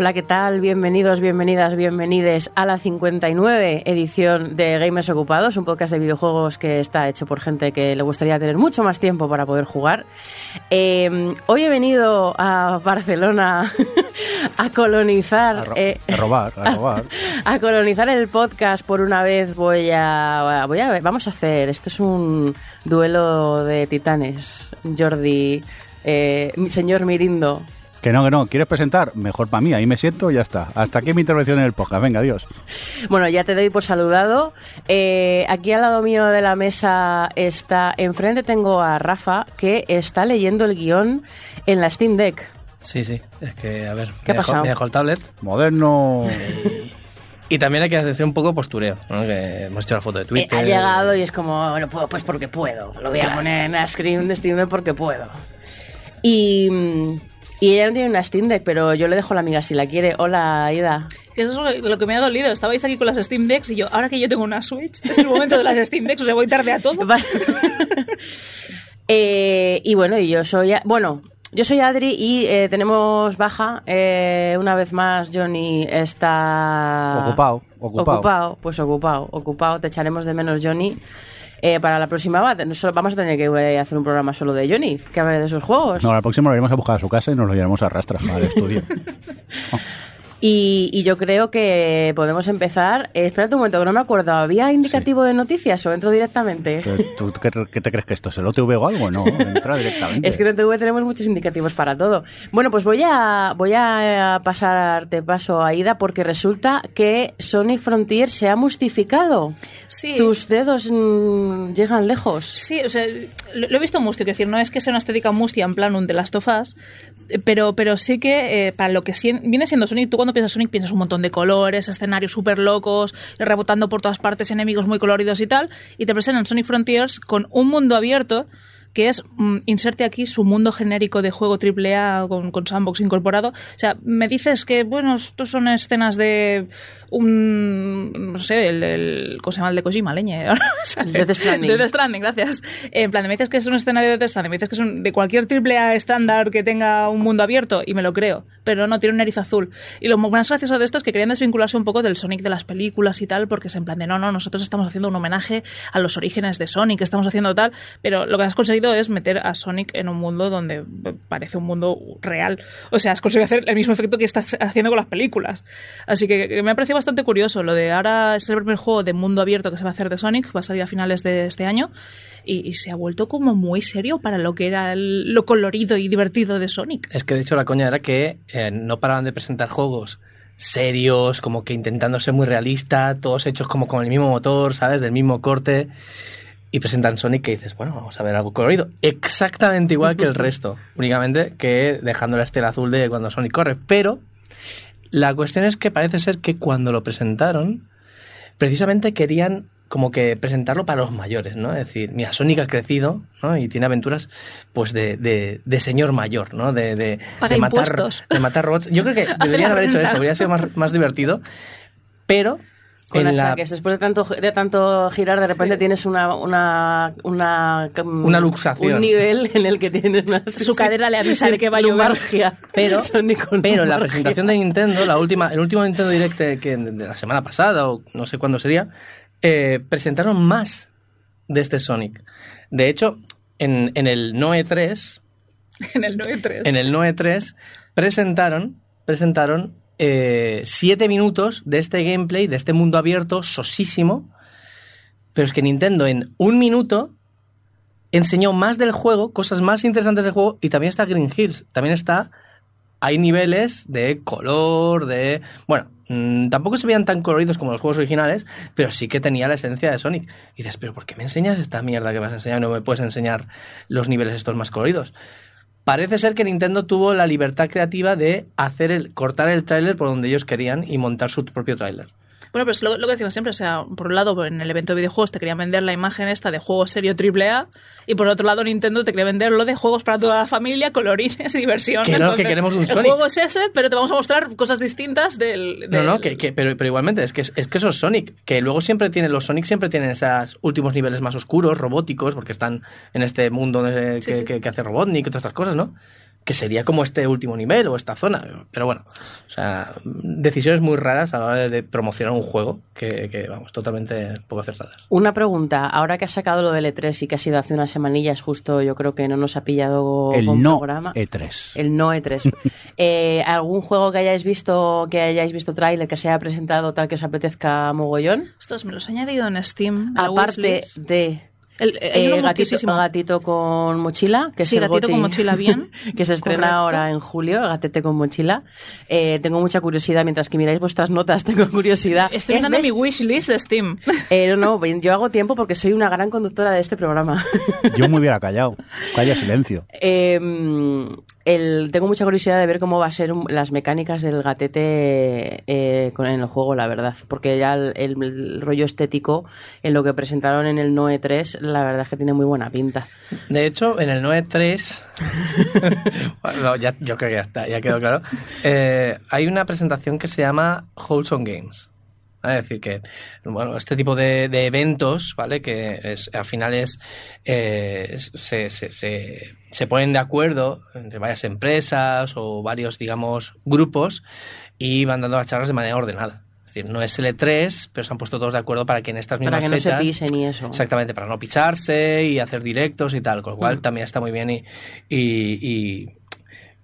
Hola, ¿qué tal? Bienvenidos, bienvenidas, bienvenides a la 59 edición de Gamers Ocupados, un podcast de videojuegos que está hecho por gente que le gustaría tener mucho más tiempo para poder jugar. Eh, hoy he venido a Barcelona a colonizar... A, ro eh, a robar, a robar. a colonizar el podcast por una vez voy a... Voy a ver, vamos a hacer... Esto es un duelo de titanes. Jordi, eh, señor Mirindo, Que no, que no. ¿Quieres presentar? Mejor para mí. Ahí me siento y ya está. Hasta aquí mi intervención en el podcast. Venga, adiós. Bueno, ya te doy por saludado. Eh, aquí al lado mío de la mesa está, enfrente tengo a Rafa, que está leyendo el guion en la Steam Deck. Sí, sí. Es que, a ver, ¿Qué ha me, dejó, pasado? me dejó el tablet. Moderno. Y también hay que hacer un poco postureo, ¿no? Que hemos hecho la foto de Eh, Twitter. ha llegado y es como, bueno, pues, pues porque puedo. Lo voy a poner en la screen de Steam Deck porque puedo. Y, mm, y ella no tiene una Steam Deck, pero yo le dejo la amiga si la quiere. Hola, Ida. Que Eso es lo que me ha dolido. Estabais aquí con las Steam Decks y yo, ahora que yo tengo una Switch, es el momento de las Steam Decks, o sea, voy tarde a todo. Vale. Eh, y bueno, y yo soy. a- Bueno, yo soy Adri y eh, tenemos baja. Eh, una vez más, Johnny está. Ocupado, ocupado. Ocupado, pues ocupado, ocupado. Te echaremos de menos, Johnny. Eh, para la próxima va- no solo- vamos a tener que eh, hacer un programa solo de Johnny, que hable de esos juegos. No, la próxima lo iremos a buscar a su casa y nos lo llevaremos a rastras al estudio. Y, y yo creo que podemos empezar. Eh, espérate un momento, que no me acuerdo. ¿Había indicativo de noticias o entro directamente? ¿Tú qué, qué te crees que esto es el OTV o algo? No, entra directamente. Es que en TV tenemos muchos indicativos para todo. Bueno, pues voy a voy a pasarte paso a Ida porque resulta que Sony Frontier se ha mustificado. Sí. Tus dedos mm, llegan lejos. Sí, o sea, lo, he visto mustio, quiero decir, no es que sea una estética mustia en plan un de las tofas, pero, pero sí que eh, para lo que viene siendo Sonic, tú cuando piensas Sonic piensas un montón de colores, escenarios súper locos, rebotando por todas partes, enemigos muy coloridos y tal, y te presentan Sonic Frontiers con un mundo abierto que es, mm, inserte aquí su mundo genérico de juego AAA con, con sandbox incorporado. O sea, me dices que, bueno, estos son escenas de un, no sé, el, el ¿cómo se llama? El de Kojima, leñe. Death Stranding. Death Stranding, gracias. En plan, me dices que es un escenario de Death Stranding, me dices que es un, de cualquier AAA estándar que tenga un mundo abierto, y me lo creo. Pero no, tiene un nariz azul. Y lo más gracioso de esto es que querían desvincularse un poco del Sonic de las películas y tal, porque es en plan de, no, no, nosotros estamos haciendo un homenaje a los orígenes de Sonic, estamos haciendo tal, pero lo que has conseguido es meter a Sonic en un mundo donde parece un mundo real. O sea, has conseguido hacer el mismo efecto que estás haciendo con las películas. Así que, me ha parecido bastante curioso lo de ahora es el primer juego de mundo abierto que se va a hacer de Sonic, va a salir a finales de este año y, y se ha vuelto como muy serio para lo que era el- lo colorido y divertido de Sonic. Es que de hecho la coña era que eh, no paraban de presentar juegos serios, como que intentando ser muy realista, todos hechos como con el mismo motor, ¿sabes? Del mismo corte. Y presentan Sonic que dices, bueno, vamos a ver algo colorido. Exactamente igual que el resto. Únicamente que dejando la estela azul de cuando Sonic corre. Pero la cuestión es que parece ser que cuando lo presentaron, precisamente querían como que presentarlo para los mayores, ¿no? Es decir, mira, Sonic ha crecido, ¿no? Y tiene aventuras, pues, de, de, de señor mayor, ¿no? De, de, de matar, impuestos. de matar robots. Yo creo que deberían haber hecho esto, habría sido más, más divertido, pero... Con en la- achaques. Después de tanto, de tanto girar, de repente tienes una, una, una, mm, Una luxación. Un nivel en el que tienes una... Su cadera le avisa de que va a llover. Pero, pero la presentación de Nintendo, la última, el último Nintendo Direct de, que- de la semana pasada, o no sé cuándo sería, eh, presentaron más de este Sonic. De hecho, en, en el Noe 3, En el 9.3. en el Noe 3, presentaron, presentaron eh, siete minutos de este gameplay, de este mundo abierto, sosísimo. Pero es que Nintendo en un minuto enseñó más del juego, cosas más interesantes del juego, y también está Green Hills. También está. Hay niveles de color, de. Bueno, mm, tampoco se veían tan coloridos como los juegos originales, pero sí que tenía la esencia de Sonic. Y dices, ¿pero por qué me enseñas esta mierda que vas a enseñar no me puedes enseñar los niveles estos más coloridos? Parece ser que Nintendo tuvo la libertad creativa de hacer el, cortar el tráiler por donde ellos querían y montar su propio tráiler. Bueno, pero es lo, lo que decimos siempre, o sea, por un lado, en el evento de videojuegos te querían vender la imagen esta de juego serio AAA y por otro lado Nintendo te quería vender lo de juegos para toda la familia, colorines y diversión. Que que queremos un el Sonic. juego es ese, pero te vamos a mostrar cosas distintas del... No, del- no, que, que- pero, pero igualmente, es que, es, que eso es Sonic, que luego siempre tienen, los Sonic siempre tienen esos últimos niveles más oscuros, robóticos, porque están en este mundo Sí, sí. que- que hace Robotnik y todas estas cosas, ¿no? Que sería como este último nivel o esta zona. Pero bueno, o sea, decisiones muy raras a la hora de promocionar un juego que, que, vamos, totalmente poco acertadas. Una pregunta, ahora que has sacado lo del E3 y que ha sido hace unas semanillas, justo yo creo que no nos ha pillado El con no programa. E3. El no E3. Eh, ¿Algún juego que hayáis visto, que hayáis visto tráiler, que se haya presentado tal que os apetezca mogollón? Estos me los he añadido en Steam. Aparte wishlist. de El, eh, eh, gatito, con mochila, que Sí, es el Gatito goti con mochila, bien. que se estrena Correcto. ahora en julio, el gatete con mochila. Eh, tengo mucha curiosidad, mientras que miráis vuestras notas, tengo curiosidad. Estoy Es- mirando mi wishlist de Steam. Eh, no, no, yo hago tiempo porque soy una gran conductora de este programa. Yo me hubiera callado. Calla silencio. El- tengo mucha curiosidad de ver cómo va a ser un- las mecánicas del gatete eh, con, en el juego, la verdad. Porque ya el, el- el rollo estético en lo que presentaron en el Noe 3, la verdad es que tiene muy buena pinta. De hecho, en el 9.3, bueno, no, ya, yo creo que ya está, ya quedó claro, eh, hay una presentación que se llama Wholesome Games. Es decir, que bueno, este tipo de, de eventos, ¿vale? Que es, al final es, eh, se, se, se ponen de acuerdo entre varias empresas o varios, digamos, grupos y van dando las charlas de manera ordenada. Es decir, no es L3, pero se han puesto todos de acuerdo para que en estas mismas Para que no se fechas... pisen y eso. Exactamente, para no pisarse y hacer directos y tal, con lo cual Mm. también está muy bien y, y, y-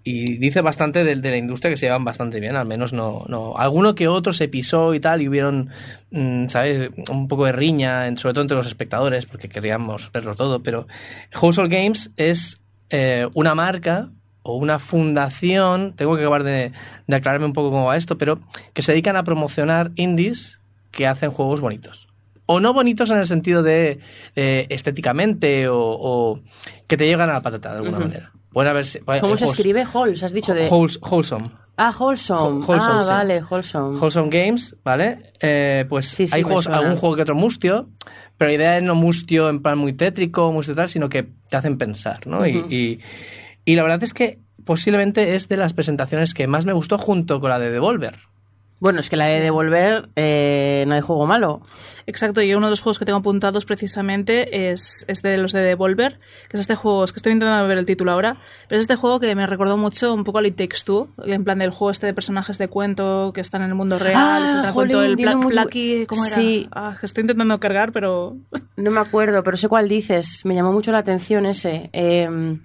y dice bastante de, de la industria que se llevan bastante bien, al menos no, no. Alguno que otro se pisó y tal y hubieron, mm, ¿sabes? Un poco de riña, sobre todo entre los espectadores, porque queríamos verlo todo, pero Household Games es eh, una marca o una fundación, tengo que acabar de, de aclararme un poco cómo va esto, pero que se dedican a promocionar indies que hacen juegos bonitos. O no bonitos en el sentido de eh, estéticamente o, o que te llegan a la patata de alguna Ujú. manera. Pueden haberse- ¿Cómo hay se juegos- escribe? Halls, has dicho de... Wholes- wholesome. Ah, Wholesome. Wh- wholesome, ah, sí. vale, Wholesome. Wholesome Games, ¿vale? Eh, pues Sí, sí, hay juegos, suena. algún juego que otro mustio, pero la idea es no mustio en plan muy tétrico, mustio tal, sino que te hacen pensar, ¿no? Y, y la verdad es que posiblemente es de las presentaciones que más me gustó junto con la de Devolver. Bueno, es que la de devolver eh, no hay juego malo. Exacto, y uno de los juegos que tengo apuntados precisamente es, es de los de Devolver, que es este juego, es que estoy intentando ver el título ahora, pero es este juego que me recordó mucho un poco al It Takes Two, en plan del juego este de personajes de cuento que están en el mundo real, Ah, de cuento jolín, el Pla- muy Plucky, ¿cómo era? Sí. Ah, estoy intentando cargar, pero... No me acuerdo, pero sé cuál dices. Me llamó mucho la atención ese. eh,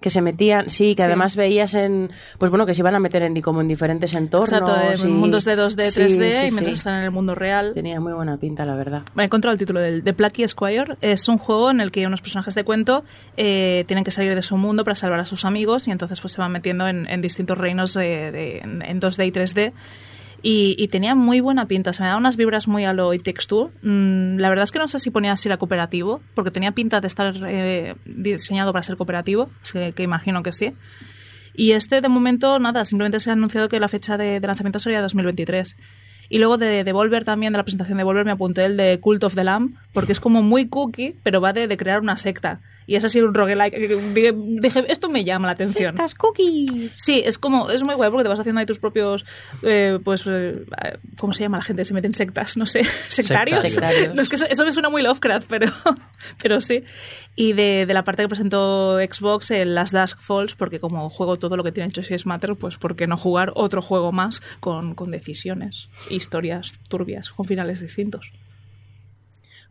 que se metían, sí, que Sí. además veías en, pues bueno, que se iban a meter en como en diferentes entornos. Exacto, en y- mundos de 2D, Sí, 3D, sí, y mientras están en el mundo real. Tenía muy buena pinta, la verdad. Me he encontrado el título del de Plucky Squire. Es un juego en el que unos personajes de cuento eh, tienen que salir de su mundo para salvar a sus amigos y entonces pues se van metiendo en, en distintos reinos de, de- en, en 2D y 3D. Y, y tenía muy buena pinta, se me daba unas vibras muy a lo Takes Two. Mm, la verdad es que no sé si ponía si era cooperativo, porque tenía pinta de estar eh, diseñado para ser cooperativo, que, que imagino que sí. Y este, de momento, nada, simplemente se ha anunciado que la fecha de, lanzamiento sería 2023. Y luego de Devolver también, de la presentación de Devolver, me apunté el de Cult of the Lamb, porque es como muy cookie, pero va de crear una secta. Y es así un roguelike. Dije, esto me llama la atención. cookies! Sí, es como, es muy guay porque te vas haciendo ahí tus propios, eh, pues, eh, ¿cómo se llama la gente? Se meten sectas, no sé, sectarios. Sectarios. No, es que eso, eso me suena muy Lovecraft, pero, pero sí. Y de, de la parte que presentó Xbox, el Last Dusk Falls, porque como juego todo lo que tiene hecho si es Matter, pues ¿por qué no jugar otro juego más con, con decisiones, historias turbias, con finales distintos?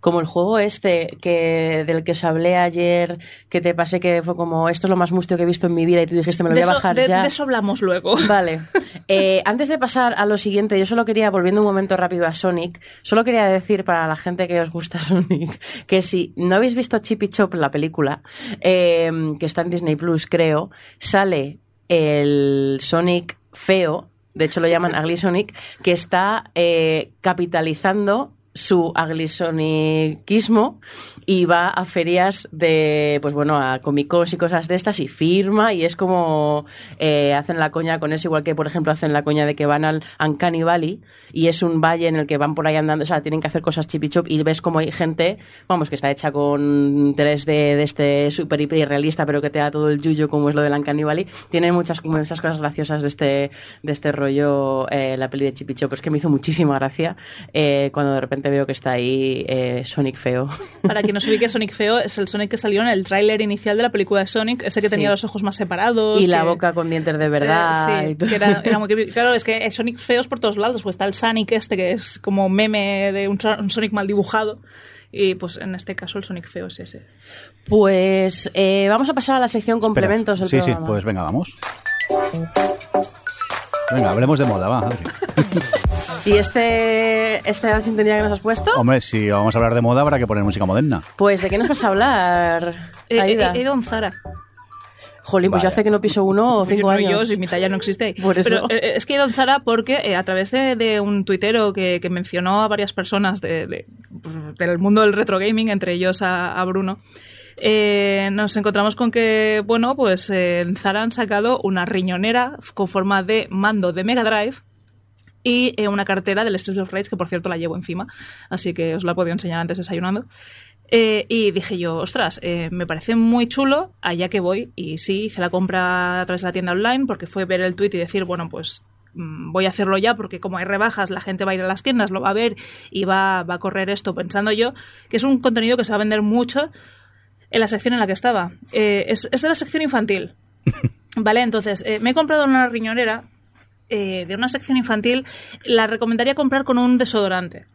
Como el juego este que del que os hablé ayer, que te pasé que fue como, esto es lo más mustio que he visto en mi vida y tú dijiste, me lo de, voy a bajar de- ya. de eso hablamos luego. Vale. Eh, antes de pasar a lo siguiente, yo solo quería, volviendo un momento rápido a Sonic, solo quería decir para la gente que os gusta Sonic, que si no habéis visto Chip y Chop, la película, eh, que está en Disney Plus, creo, sale el Sonic feo, de hecho lo llaman Ugly Sonic, que está eh, capitalizando su aglisoniquismo y va a ferias de, pues bueno, a comicos y cosas de estas y firma y es como eh, hacen la coña con eso, igual que por ejemplo hacen la coña de que van al Uncanny Valley y es un valle en el que van por ahí andando, o sea, tienen que hacer cosas chip y ves como hay gente, vamos, que está hecha con 3D de este súper hiper realista pero que te da todo el yuyo como es lo del Uncanny Valley. Tiene muchas, muchas cosas graciosas de este, de este rollo, eh, la peli de Chip y Chop, es que me hizo muchísima gracia eh, cuando de repente repente veo que está ahí eh, Sonic feo. Para quien no se ubique, Sonic Feo es el Sonic que salió en el tráiler inicial de la película de Sonic, ese que tenía Sí. los ojos más separados. y la boca con dientes de verdad. Eh, y sí, todo. que era, era muy. Claro, es que Sonic feos por todos lados. Pues está el Sonic este, que es como meme de un, Son- un Sonic mal dibujado. Y pues en este caso el Sonic feo es ese. Pues eh, vamos a pasar a la sección Espera. complementos del Sí, sí, programa. pues venga, vamos. Venga, hablemos de moda, va, Adri. ¿Y este, esta sintonía que nos has puesto? Hombre, si vamos a hablar de moda, habrá que poner música moderna. Pues ¿de qué nos vas a hablar, Eh, Aida? He, he ido Zara. Jolín, pues yo Vale. hace que no piso uno o cinco Yo- años. Yo, si mi talla no existe. Por eso. Pero eh, es que he ido en Zara porque eh, a través de, de un tuitero que, que mencionó a varias personas de- de- pues, del mundo del retro gaming, entre ellos a, a Bruno, eh, nos encontramos con que, bueno, pues eh, en Zara han sacado una riñonera con forma de mando de Mega Drive y eh, una cartera del Streets of Rage, que por cierto la llevo encima, así que os la podido enseñar antes desayunando. Eh, y dije yo, ostras, eh, me parece muy chulo, allá que voy. Y sí, hice la compra a través de la tienda online porque fue ver el tweet y decir, bueno, pues mm, voy a hacerlo ya porque como hay rebajas, la gente va a ir a las tiendas, lo va a ver y va a correr esto pensando yo que es un contenido que se va a vender mucho en la sección en la que estaba. Eh, es, es de la sección infantil. Vale, entonces, eh, me he comprado una riñonera eh, de una sección infantil. La recomendaría comprar con un desodorante.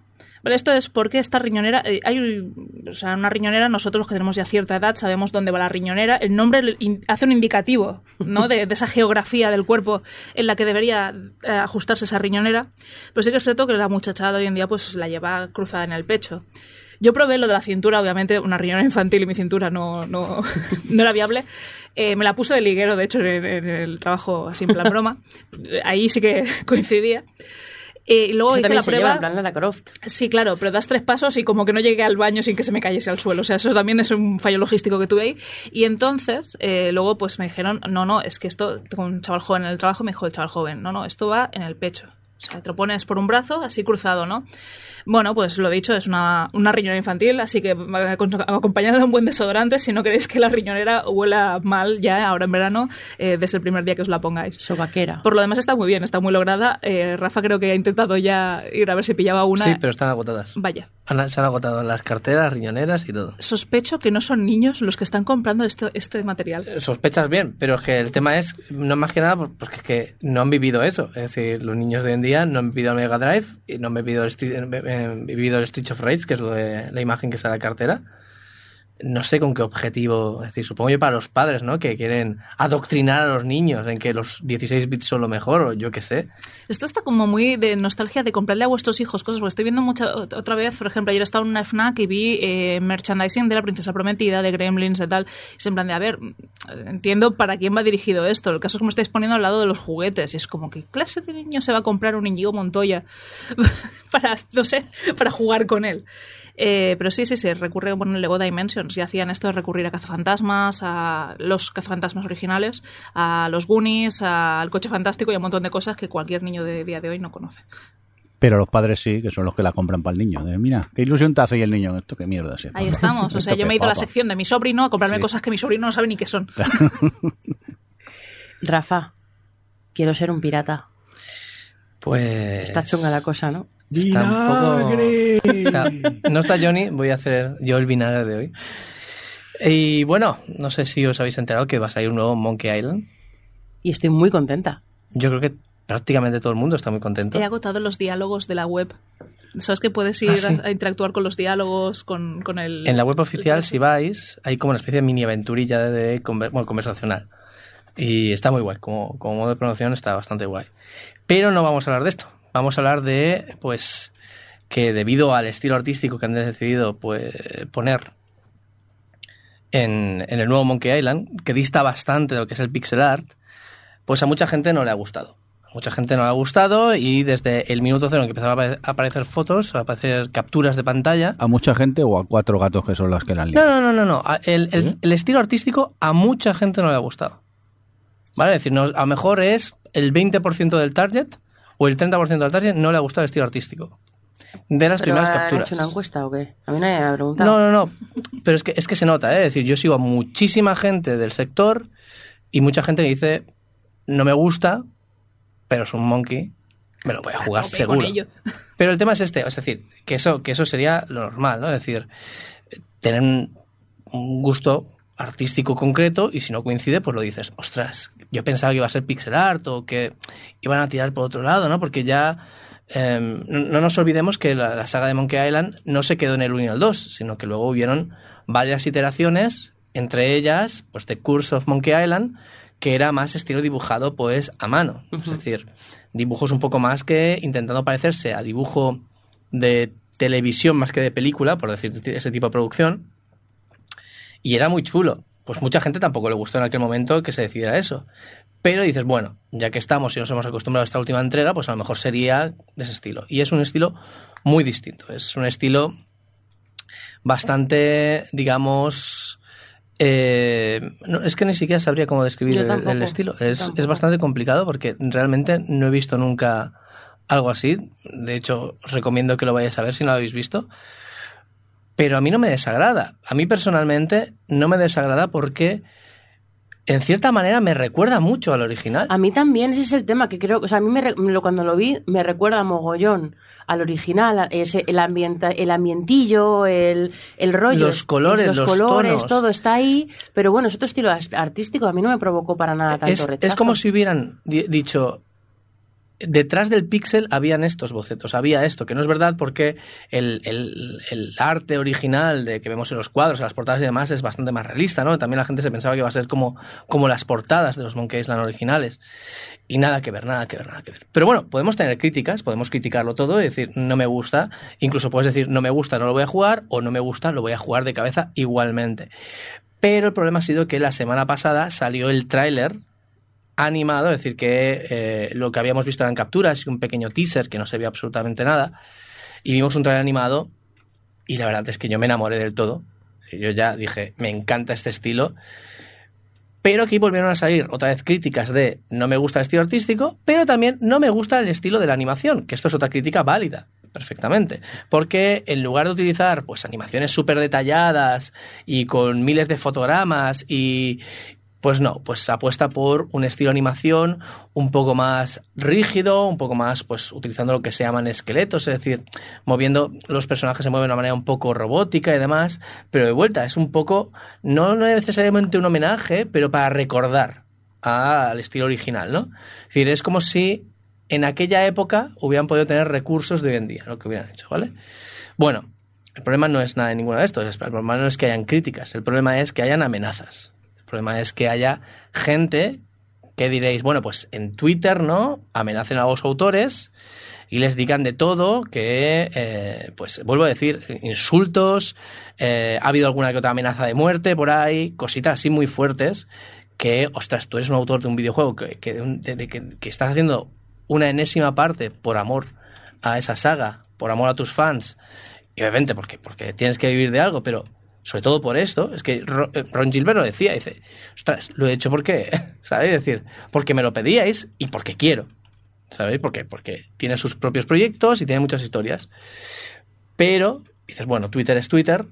Vale, esto es porque esta riñonera, eh, hay o sea, una riñonera, nosotros los que tenemos ya cierta edad sabemos dónde va la riñonera, el nombre in- hace un indicativo ¿no? de, de esa geografía del cuerpo en la que debería eh, ajustarse esa riñonera, pero sí que es cierto que la muchachada hoy en día pues la lleva cruzada en el pecho. Yo probé lo de la cintura, obviamente una riñonera infantil y mi cintura no, no, no era viable. Eh, me la puse de liguero, de hecho, en, en el trabajo así en plan broma. Ahí sí que coincidía. Eh, y luego Eso hice la se prueba. lleva en plan Lara Croft. Sí, claro, pero das tres pasos y como que no llegué al baño sin que se me cayese al suelo. O sea, eso también es un fallo logístico que tuve ahí. Y entonces, eh, luego pues me dijeron, no, no, es que esto, con un chaval joven en el trabajo, me dijo el chaval joven, no, no, esto va en el pecho. O sea, te lo pones por un brazo, así cruzado, ¿no? Bueno, pues lo dicho, es una, una riñonera infantil, así que acompañada de un buen desodorante si no queréis que la riñonera huela mal ya ahora en verano, eh, desde el primer día que os la pongáis. Sobaquera. Por lo demás está muy bien, está muy lograda. Eh, Rafa creo que ha intentado ya ir a ver si pillaba una. Sí, pero están agotadas. Vaya. Han- se han agotado las carteras, riñoneras y todo. Sospecho que no son niños los que están comprando esto, este material. Sospechas bien, pero es que el tema es, no más que nada, pues, porque es que no han vivido eso. Es decir, los niños de hoy en día no han vivido el Mega Drive y no han vivido el, Street- eh, eh, vivido el Street of Rage, que es lo de la imagen que sale a la cartera. No sé con qué objetivo, es decir, supongo yo para los padres, ¿no? Que quieren adoctrinar a los niños en que los 16 bits son lo mejor, o yo qué sé. Esto está como muy de nostalgia de comprarle a vuestros hijos cosas, porque estoy viendo mucha, otra vez, por ejemplo, ayer estaba en una FNAC y vi eh, merchandising de la princesa prometida, de Gremlins y tal, y es en plan de, a ver, entiendo para quién va dirigido esto, el caso es que me estáis poniendo al lado de los juguetes, y es como, ¿qué clase de niño se va a comprar un Íñigo Montoya para, no sé, para jugar con él? Eh, pero sí, sí, sí, recurre, bueno, en Lego Dimensions ya hacían esto de recurrir a cazafantasmas, a los cazafantasmas originales, a los Goonies, al coche fantástico y a un montón de cosas que cualquier niño de día de hoy no conoce. Pero los padres sí, que son los que la compran para el niño. De, mira, qué ilusión te hace y el niño. Esto qué mierda es. Ahí estamos. O sea, yo me he ido a la sección de mi sobrino a comprarme Sí. cosas que mi sobrino no sabe ni qué son. Rafa, quiero ser un pirata. Pues... Está chunga la cosa, ¿no? Sea, no está Johnny, voy a hacer yo el vinagre de hoy. Y bueno, no sé si os habéis enterado que va a salir un nuevo Monkey Island. Y estoy muy contenta. Yo creo que prácticamente todo el mundo está muy contento. He agotado los diálogos de la web. ¿Sabes que puedes ir Ah, sí. a, a interactuar con los diálogos, con, con el... En la web oficial, si vais, hay como una especie de mini aventurilla de conver- bueno, conversacional. Y está muy guay, como, como modo de promoción está bastante guay. Pero no vamos a hablar de esto. Vamos a hablar de, pues, que debido al estilo artístico que han decidido pues, poner en, en el nuevo Monkey Island, que dista bastante de lo que es el pixel art, pues a mucha gente no le ha gustado. A mucha gente no le ha gustado y desde el minuto cero en que empezaron a apare- a aparecer fotos, a aparecer capturas de pantalla, ¿A mucha gente o a cuatro gatos que son las que la han no, liado? no, no, no, no. A- El, el- el estilo artístico a mucha gente no le ha gustado. ¿Vale? Es decir, no- a lo mejor es el 20% del target o el 30% del target no le ha gustado el estilo artístico. De las ¿Pero primeras han capturas. hecho una encuesta o qué? A mí nadie me ha preguntado. No, no, no. Pero es que, es que se nota, ¿eh? Es decir, yo sigo a muchísima gente del sector y mucha gente me dice, no me gusta, pero es un monkey me lo voy a jugar seguro. Pero el tema es este, es decir, que eso, que eso sería lo normal, ¿no? Es decir, tener un gusto artístico concreto y si no coincide, pues lo dices, ostras, yo pensaba que iba a ser pixel art o que iban a tirar por otro lado, ¿no? Porque ya eh, no, no nos olvidemos que la, la saga de Monkey Island no se quedó en el 1 y el 2, sino que luego hubieron varias iteraciones, entre ellas, pues The Curse of Monkey Island, que era más estilo dibujado pues a mano, es decir, dibujos un poco más que intentando parecerse a dibujo de televisión más que de película, por decir ese tipo de producción, y era muy chulo. Pues mucha gente tampoco le gustó en aquel momento que se decidiera eso. Pero dices, bueno, ya que estamos y nos hemos acostumbrado a esta última entrega, pues a lo mejor sería de ese estilo. Y es un estilo muy distinto. Es un estilo bastante, digamos... eh, no, es que ni siquiera sabría cómo describir el, tampoco, el estilo. Es, es bastante complicado porque realmente no he visto nunca algo así. De hecho, os recomiendo que lo vayáis a ver si no lo habéis visto. Pero a mí no me desagrada. A mí personalmente no me desagrada porque en cierta manera me recuerda mucho al original. A mí también ese es el tema que creo, o sea, a mí me cuando lo vi me recuerda mogollón al original, ese, el, ambienta, el ambientillo, el, el rollo. Los colores, los, los colores, tonos. todo está ahí, pero bueno, es otro estilo artístico, a mí no me provocó para nada tanto es, rechazo. es como si hubieran di- dicho detrás del píxel habían estos bocetos, había esto, que no es verdad porque el, arte original de que vemos en los cuadros, en las portadas y demás es bastante más realista, ¿no? También la gente se pensaba que iba a ser como, como las portadas de los Monkey Island originales. Y nada que ver, nada que ver, nada que ver. Pero bueno, podemos tener críticas, podemos criticarlo todo y decir, no me gusta. Incluso puedes decir, no me gusta, no lo voy a jugar, o no me gusta, lo voy a jugar de cabeza igualmente. Pero el problema ha sido que la semana pasada salió el tráiler animado, es decir, que eh, lo que habíamos visto eran capturas y un pequeño teaser que no se veía absolutamente nada, y vimos un trailer animado y la verdad es que yo me enamoré del todo. Yo ya dije, me encanta este estilo, pero aquí volvieron a salir otra vez críticas de no me gusta el estilo artístico, pero también no me gusta el estilo de la animación, que esto es otra crítica válida perfectamente. Porque en lugar de utilizar pues animaciones súper detalladas y con miles de fotogramas y pues no, pues apuesta por un estilo de animación un poco más rígido, un poco más pues utilizando lo que se llaman esqueletos, es decir, moviendo los personajes se mueven de una manera un poco robótica y demás, pero de vuelta es un poco no necesariamente un homenaje, pero para recordar al estilo original, ¿no? Es decir, es como si en aquella época hubieran podido tener recursos de hoy en día, lo que hubieran hecho, ¿vale? Bueno, el problema no es nada de ninguno de estos, el problema no es que hayan críticas, el problema es que hayan amenazas. Problema es que haya gente que diréis, bueno, pues en Twitter, ¿no? Amenacen a los autores y les digan de todo, que, eh, pues vuelvo a decir, insultos, eh, ha habido alguna que otra amenaza de muerte por ahí, cositas así muy fuertes, que, ostras, tú eres un autor de un videojuego que, que, de- que- que estás haciendo una enésima parte por amor a esa saga, por amor a tus fans, y obviamente porque, porque tienes que vivir de algo, pero sobre todo por esto, es que eh, Ron Gilbert lo decía, dice, ostras, lo he hecho porque, ¿sabéis? Es decir, porque me lo pedíais y porque quiero, ¿sabéis? Porque, porque tiene sus propios proyectos y tiene muchas historias. Pero, dices, bueno, Twitter es Twitter,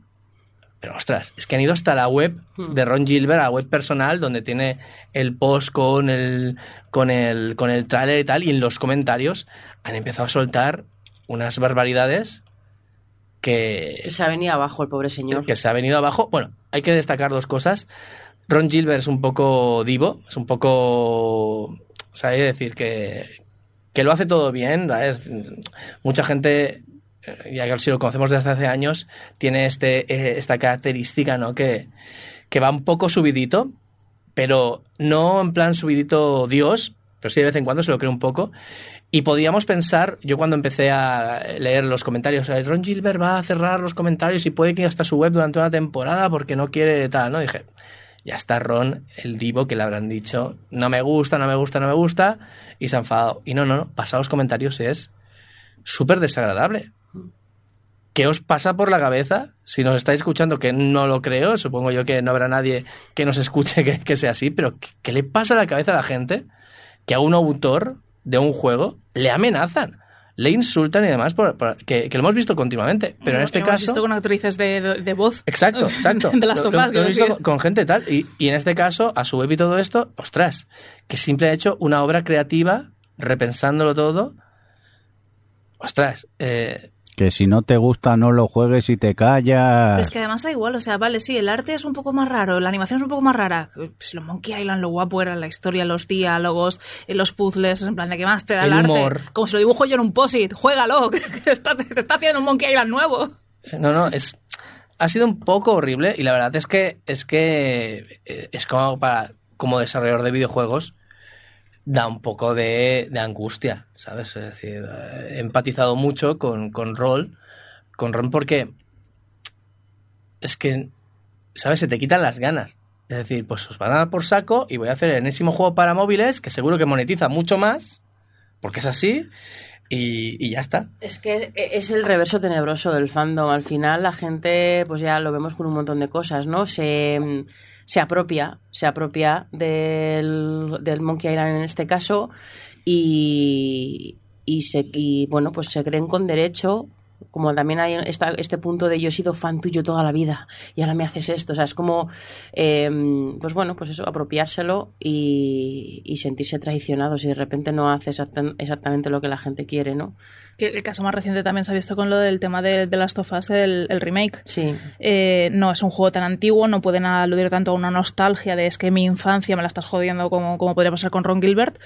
pero ostras, es que han ido hasta la web de Ron Gilbert, a la web personal, donde tiene el post con el, con el, con el trailer y tal, y en los comentarios han empezado a soltar unas barbaridades que, Se ha venido abajo el pobre señor. que se ha venido abajo. Bueno, hay que destacar dos cosas. Ron Gilbert es un poco divo, es un poco, ¿sabes? decir que, que lo hace todo bien. ¿sabes? Mucha gente, eh, ya que si lo conocemos desde hace años, tiene este, eh, esta característica, ¿no? Que, que va un poco subidito, pero no en plan subidito Dios, pero sí de vez en cuando se lo cree un poco. Y podíamos pensar, yo cuando empecé a leer los comentarios, Ron Gilbert va a cerrar los comentarios y puede que hasta su web durante una temporada porque no quiere tal, ¿no? Dije, ya está Ron, el divo que le habrán dicho, no me gusta, no me gusta, no me gusta, y se ha enfadado. Y no, no, no, pasar los comentarios es súper desagradable. ¿Qué os pasa por la cabeza? Si nos estáis escuchando, que no lo creo, supongo yo que no habrá nadie que nos escuche que, que sea así, pero ¿qué, qué le pasa a la cabeza a la gente que a un autor de un juego le amenazan, le insultan y demás, por, por- que, que lo hemos visto continuamente? Pero en este Hemos caso... visto con actrices de, de- de voz. Exacto, exacto. De las Lo- lo- tofas, lo he visto con, con gente tal. Y, y en este caso, a su web y todo esto, ostras, que simple ha hecho una obra creativa, repensándolo todo, ostras, eh, Que si no te gusta no lo juegues y te callas. Pero es que además da igual, o sea, vale, sí, el arte es un poco más raro, la animación es un poco más rara. Pues los Monkey Island, lo guapo era la historia, los diálogos, eh, los puzzles, en plan de que más te da el, El arte. humor. Como si lo dibujo yo en un posit, juégalo, que te está, te está haciendo un Monkey Island nuevo. No, no, es ha sido un poco horrible y la verdad es que es que eh, es como para como desarrollador de videojuegos da un poco de, de angustia, ¿sabes? Es decir, eh, he empatizado mucho con, con Roll, con Ron porque es que, ¿sabes? Se te quitan las ganas. Es decir, pues os van a dar por saco y voy a hacer el enésimo juego para móviles que seguro que monetiza mucho más, porque es así, y, y ya está. Es que es el reverso tenebroso del fandom. Al final la gente, pues ya lo vemos con un montón de cosas, ¿no? Se, se apropia, se apropia del, del Monkey Island en este caso y, y, se, y bueno, pues se creen con derecho como también hay esta, este punto de yo he sido fan tuyo toda la vida y ahora me haces esto. O sea, es como, eh, pues bueno, pues eso, apropiárselo y, y sentirse traicionado si de repente no hace exacta- exactamente lo que la gente quiere, ¿no? Que el caso más reciente también se ha visto con lo del tema de, de Last of Us, el, el remake. Sí. Eh, no es un juego tan antiguo, no pueden aludir tanto a una nostalgia de es que mi infancia me la estás jodiendo como, como podría pasar con Ron Gilbert.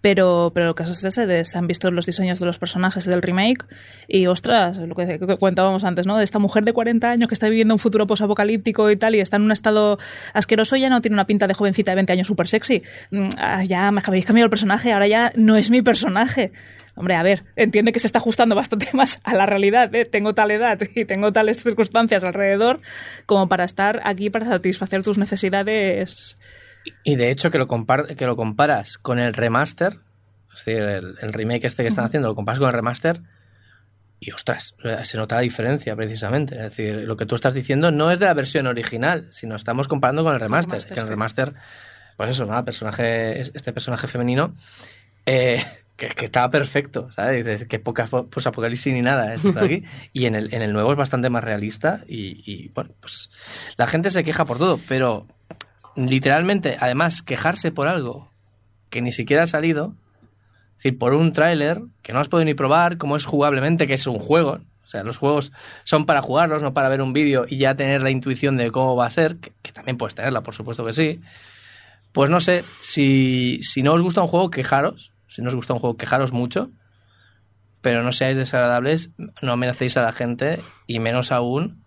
Pero, pero el caso es ese, de, se han visto los diseños de los personajes del remake y, ostras, lo que, que comentábamos antes, ¿no? De esta mujer de 40 años que está viviendo un futuro posapocalíptico y tal y está en un estado asqueroso, ya no tiene una pinta de jovencita de 20 años súper sexy. Mm, ah, ya me habéis cambiado el personaje, ahora ya no es mi personaje. Hombre, a ver, entiende que se está ajustando bastante más a la realidad. ¿eh? Tengo tal edad y tengo tales circunstancias alrededor como para estar aquí para satisfacer tus necesidades. Y de hecho que lo, compar- que lo comparas con el remaster, es decir, el, el remake este que están haciendo, lo comparas con el remaster y ostras, se nota la diferencia precisamente. Es decir, lo que tú estás diciendo no es de la versión original, sino estamos comparando con el remaster. remaster, que el sí. remaster, pues eso, nada, personaje, este personaje femenino, eh, que, que estaba perfecto, ¿sabes? Dices, que poca po- pues apocalipsis ni nada es esto de aquí. Y en el, en el nuevo es bastante más realista y, y, bueno, pues la gente se queja por todo, pero literalmente, además, quejarse por algo que ni siquiera ha salido, es decir, por un tráiler que no has podido ni probar, cómo es jugablemente, que es un juego. O sea, los juegos son para jugarlos, no para ver un vídeo y ya tener la intuición de cómo va a ser, que, que también puedes tenerla, por supuesto que sí. Pues no sé, si, si no os gusta un juego, quejaros. Si no os gusta un juego, quejaros mucho. Pero no seáis desagradables, no amenacéis a la gente y menos aún,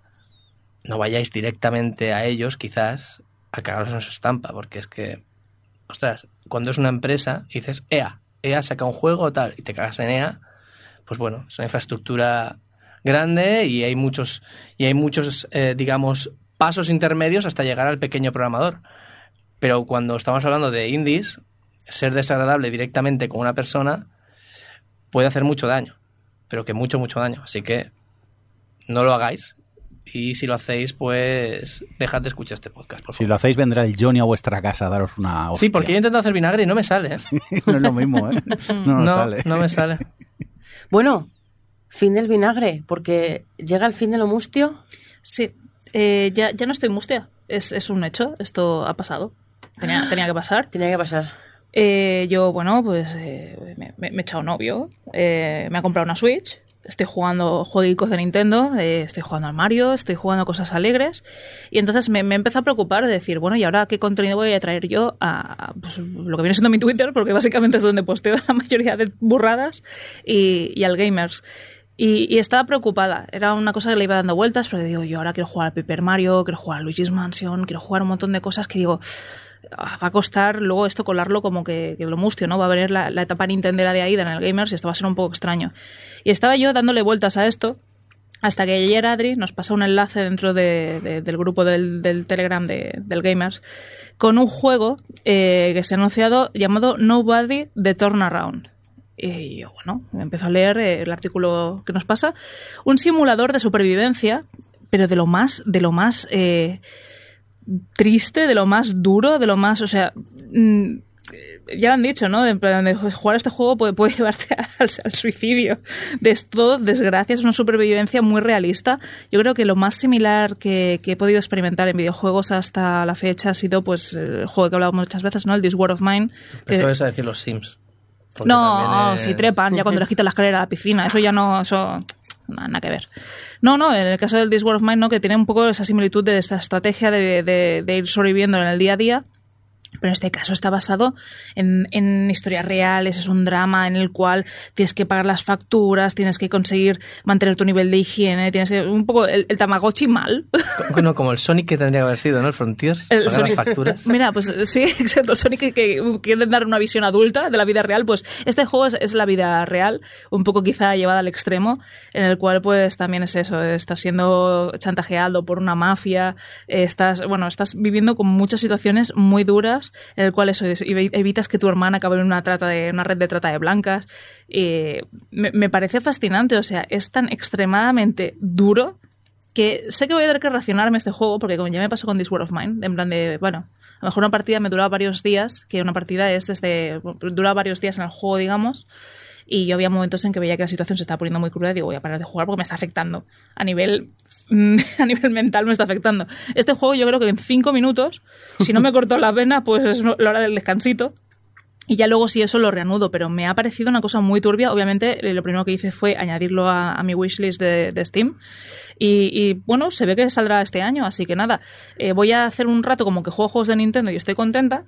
no vayáis directamente a ellos, quizás, a cagaros en su estampa, porque es que, ostras, cuando es una empresa y dices, EA, EA saca un juego tal, y te cagas en EA, pues bueno, es una infraestructura grande y hay muchos, y hay muchos, eh, digamos, pasos intermedios hasta llegar al pequeño programador. Pero cuando estamos hablando de indies, ser desagradable directamente con una persona puede hacer mucho daño, pero que mucho, mucho daño. Así que no lo hagáis. Y si lo hacéis, pues dejad de escuchar este podcast, por Si favor. lo hacéis, vendrá el Johnny a vuestra casa a daros una Sí, porque yo intento hacer vinagre y no me sale. ¿eh? no es lo mismo, ¿eh? No, sale. no me sale. Bueno, fin del vinagre, porque llega el fin de lo mustio. Sí, eh, ya, ya no estoy mustia, es, es un hecho, esto ha pasado. Tenía, tenía que pasar. Tenía que pasar. Eh, yo, bueno, pues eh, me, me- me he echado novio, eh, me ha comprado una Switch, estoy jugando jueguicos de Nintendo, eh, estoy jugando al Mario, estoy jugando cosas alegres, y entonces me, me empezó a preocupar de decir, bueno, ¿y ahora qué contenido voy a traer yo a pues, lo que viene siendo mi Twitter? Porque básicamente es donde posteo la mayoría de burradas, y, y al Gamers. Y, y estaba preocupada. Era una cosa que le iba dando vueltas, porque digo, yo ahora quiero jugar al Paper Mario, quiero jugar a Luigi's Mansion, quiero jugar un montón de cosas que digo, va a costar luego esto colarlo como que, lo mustio, ¿no? Va a venir la, la etapa nintendera de ahí, en el Gamers, y esto va a ser un poco extraño. Y estaba yo dándole vueltas a esto, hasta que ayer Adri nos pasó un enlace dentro de- de- del grupo del, Telegram de- del Gamers con un juego eh, que se ha anunciado llamado Nobody The Turnaround. Y yo, bueno, empezó a leer eh, el artículo que nos pasa. Un simulador de supervivencia, pero de lo más, de lo más eh, triste, de lo más duro, de lo más, o sea, mm, ya lo han dicho, ¿no? En plan de jugar este juego puede, puede llevarte al, al suicidio. De esto, desgracia, es una supervivencia muy realista. Yo creo que lo más similar que, que he podido experimentar en videojuegos hasta la fecha ha sido pues el juego que he hablado muchas veces, ¿no? El This War of Mine. que- Eso es a decir los Sims. No, es- si trepan, ya cuando les quitan la escalera a la piscina, eso ya no, eso nada, nada que ver. No, no, en el caso del This War of Mine, ¿no? que tiene un poco esa similitud de esta estrategia de, de- de ir sobreviviendo en el día a día. Pero en este caso está basado en, en historias reales, es un drama en el cual tienes que pagar las facturas, tienes que conseguir mantener tu nivel de higiene, tienes que. un poco el, el Tamagotchi mal. Co- no, como el Sonic que tendría que haber sido, ¿no? El Frontiers. El pagar Sonic- las facturas. Mira, pues sí, exacto. Sonic que, que quieren dar una visión adulta de la vida real, pues este juego es, es la vida real, un poco quizá llevada al extremo, en el cual pues también es eso, estás siendo chantajeado por una mafia, estás, bueno, estás viviendo con muchas situaciones muy duras, en el cual eso es, evi- evitas que tu hermana acabe en una trata de, una red de trata de blancas. Eh, me, parece fascinante, o sea, es tan extremadamente duro que sé que voy a tener que racionarme este juego, porque como ya me pasó con This War of Mine, en plan de, bueno, a lo mejor una partida me duraba varios días, que una partida es desde, dura varios días en el juego, digamos, y yo había momentos en que veía que la situación se estaba poniendo muy cruda y digo, voy a parar de jugar porque me está afectando. A nivel, a nivel mental me está afectando. Este juego yo creo que en cinco minutos, si no me cortó la vena, pues es la hora del descansito. Y ya luego sí eso lo reanudo, pero me ha parecido una cosa muy turbia. Obviamente eh, lo primero que hice fue añadirlo a, mi wishlist de, de Steam. Y, y, bueno, se ve que saldrá este año, así que nada, eh, voy a hacer un rato como que juego juegos de Nintendo y estoy contenta,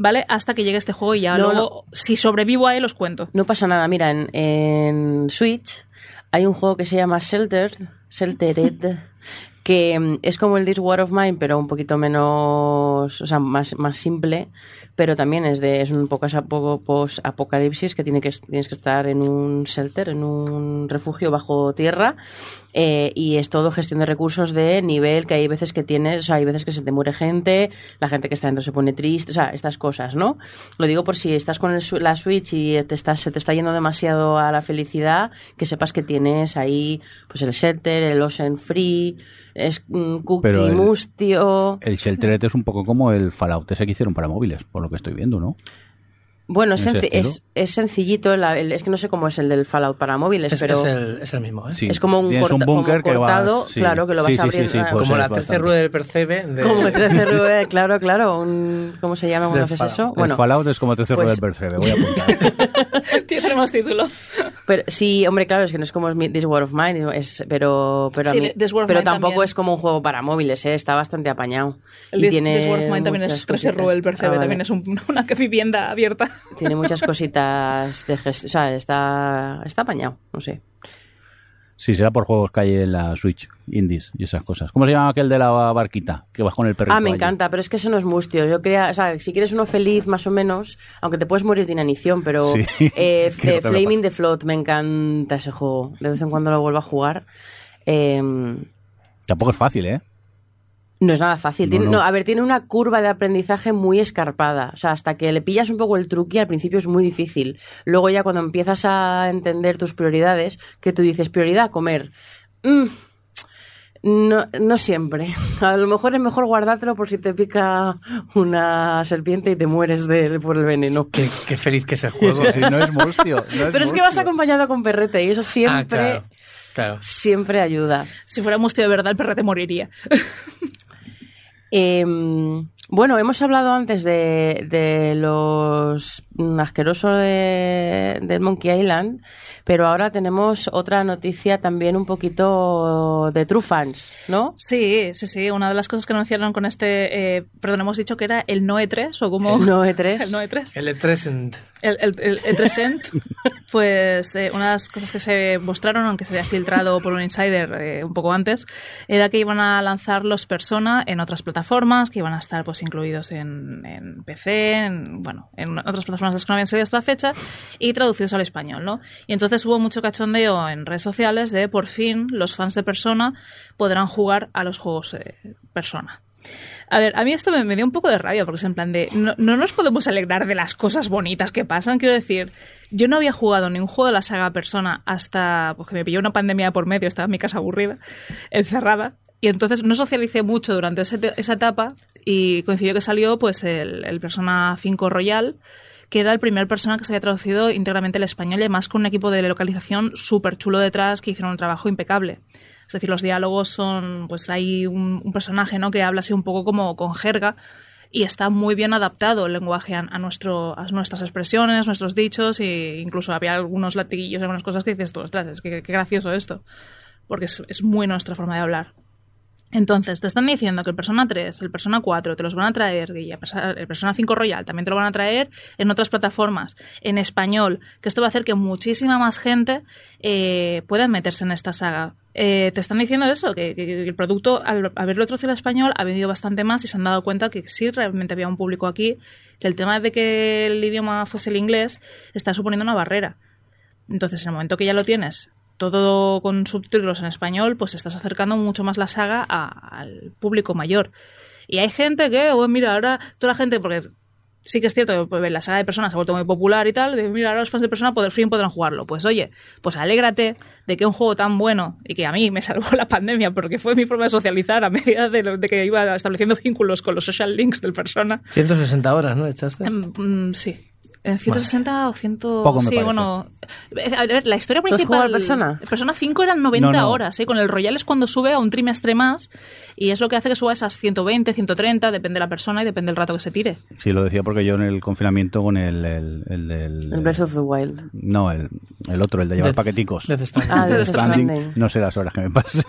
¿vale? Hasta que llegue este juego y ya No, luego, si sobrevivo a él, os cuento. No pasa nada, mira, en, en Switch hay un juego que se llama Sheltered, Sheltered, que mm, es como el This War of Mine, pero un poquito menos, o sea, más, más simple, pero también es de es un poco post apocalipsis que tiene que tienes que estar en un shelter, en un refugio bajo tierra eh, y es todo gestión de recursos de nivel que hay veces que tienes, o sea, hay veces que se te muere gente, la gente que está dentro se pone triste, o sea, estas cosas, ¿no? Lo digo por si estás con el la Switch y te estás, se te está yendo demasiado a la felicidad, que sepas que tienes ahí pues el shelter, el Ocean Free, es mm, Cookie el- Mustio. El Sheltered es un poco como el Fallout ese que hicieron para móviles, por lo que estoy viendo, ¿no? Bueno, es, ¿En ese senci- es, es sencillito, la- el- es que no sé cómo es el del Fallout para móviles, Es, pero es el, es el mismo, ¿eh? Sí. es como un, corta- un que vas- cortado, sí. claro, que lo vas Sí, a sí, abrir. sí, sí, ah, pues Como la bastante. tercera rueda del percebe de... como el 13 rueda, claro, claro, un, ¿cómo se llama cuando Del haces eso? Fallout. el Fallout es como tercer pues- del Percebe, voy a apuntar. Tenemos título. Pero sí, hombre, claro, es que no es como This War of Mine, es, pero, pero, a mí- This War of pero Mine tampoco también. es como un juego para móviles, ¿eh? está bastante apañado. El Y This, tiene This War of Mine también es 13 cositas. Rubel Percebe, Ah, vale. también es un- una vivienda abierta. Tiene muchas cositas de gestión, o sea, está, está apañado, no sé. Sí, será por juegos que hay en la Switch, indies y esas cosas. ¿Cómo se llama aquel de la barquita que vas con el perrito? Ah, me allí? encanta, pero es que eso no es mustio. Yo creía, o sea, si quieres uno feliz, más o menos, aunque te puedes morir de inanición, pero Sí, eh, Flaming the Float, me encanta ese juego. De vez en cuando lo vuelvo a jugar. Eh, Tampoco es fácil, ¿eh? No es nada fácil. No, Tiene- no. no, a ver, tiene una curva de aprendizaje muy escarpada. O sea, hasta que le pillas un poco el truqui, al principio es muy difícil. Luego ya cuando empiezas a entender tus prioridades, que tú dices, prioridad, comer. Mm, no, no siempre. A lo mejor es mejor guardártelo por si te pica una serpiente y te mueres de, por el veneno. Qué, qué feliz que es el juego. Sí, no es mustio. no Pero es que vas acompañado con perrete y eso Ah, siempre, claro. Claro. siempre ayuda. Si fuera mustio de verdad, el perrete moriría. Eh, bueno, hemos hablado antes de, de los asquerosos de, del Monkey Island, pero ahora tenemos otra noticia también un poquito de True Fans, ¿no? Sí, sí, sí. Una de las cosas que anunciaron con este. Eh, perdón, hemos dicho que era el Noe 3 o como. No E3. El Noe 3. El E3 El, el, el, el Trescent, pues eh, una de las cosas que se mostraron, aunque se había filtrado por un insider eh, un poco antes, era que iban a lanzar los Persona en otras plataformas, que iban a estar pues incluidos en, PC, en, bueno, en otras plataformas que no habían salido hasta la fecha, y traducidos al español, ¿no? Y entonces hubo mucho cachondeo en redes sociales de por fin los fans de Persona podrán jugar a los juegos eh, Persona. A ver, a mí esto me, dio un poco de rabia porque es en plan de no, no nos podemos alegrar de las cosas bonitas que pasan. Quiero decir, yo no había jugado ningún juego de la saga Persona hasta porque me pilló una pandemia por medio, estaba en mi casa aburrida, encerrada. Y entonces no socialicé mucho durante ese esa etapa y coincidió que salió pues el, el Persona 5 Royal, que era el primer Persona que se había traducido íntegramente al español y además con un equipo de localización súper chulo detrás que hicieron un trabajo impecable. Es decir, los diálogos son, pues hay un, personaje, ¿no? Que habla así un poco como con jerga y está muy bien adaptado el lenguaje a, nuestro, a nuestras expresiones, nuestros dichos e incluso había algunos latiguillos, algunas cosas que dices tú, ostras, es que qué gracioso esto, porque es muy nuestra forma de hablar. Entonces, te están diciendo que el Persona 3, el Persona 4 te los van a traer, y el Persona 5 Royal también te lo van a traer en otras plataformas, en español, que esto va a hacer que muchísima más gente eh, pueda meterse en esta saga. Eh, te están diciendo eso, que, que- el producto, al haberlo traducido al español, ha vendido bastante más y se han dado cuenta que sí realmente había un público aquí, que el tema de que el idioma fuese el inglés está suponiendo una barrera. Entonces, en el momento que ya lo tienes todo con subtítulos en español, pues estás acercando mucho más la saga a- al público mayor. Y hay gente que, oh, mira, ahora toda la gente, porque sí que es cierto que pues, la saga de Persona se ha vuelto muy popular y tal, de, mira, ahora los fans de Persona por fin podrán jugarlo. Pues oye, pues alégrate de que un juego tan bueno y que a mí me salvó la pandemia porque fue mi forma de socializar a medida de, lo- de que iba estableciendo vínculos con los social links del Persona. 160 horas, ¿no? ¿Echaste? Em, mm, sí. En 160 o 100... Poco me sí, parece. bueno... A ver, la historia ¿Tú has principal... Persona? Persona 5 eran 90 No, no. horas, ¿eh? Con el Royal es cuando sube a un trimestre más y es lo que hace que suba esas 120, 130, depende de la persona y depende del rato que se tire. Sí, lo decía porque yo en el confinamiento con el... El, el, del- El Breath of the Wild. No, el, el otro, el de llevar Death- paqueticos. Death Stranding. Ah, Death Death Stranding, Stranding. No sé las horas que me pasé.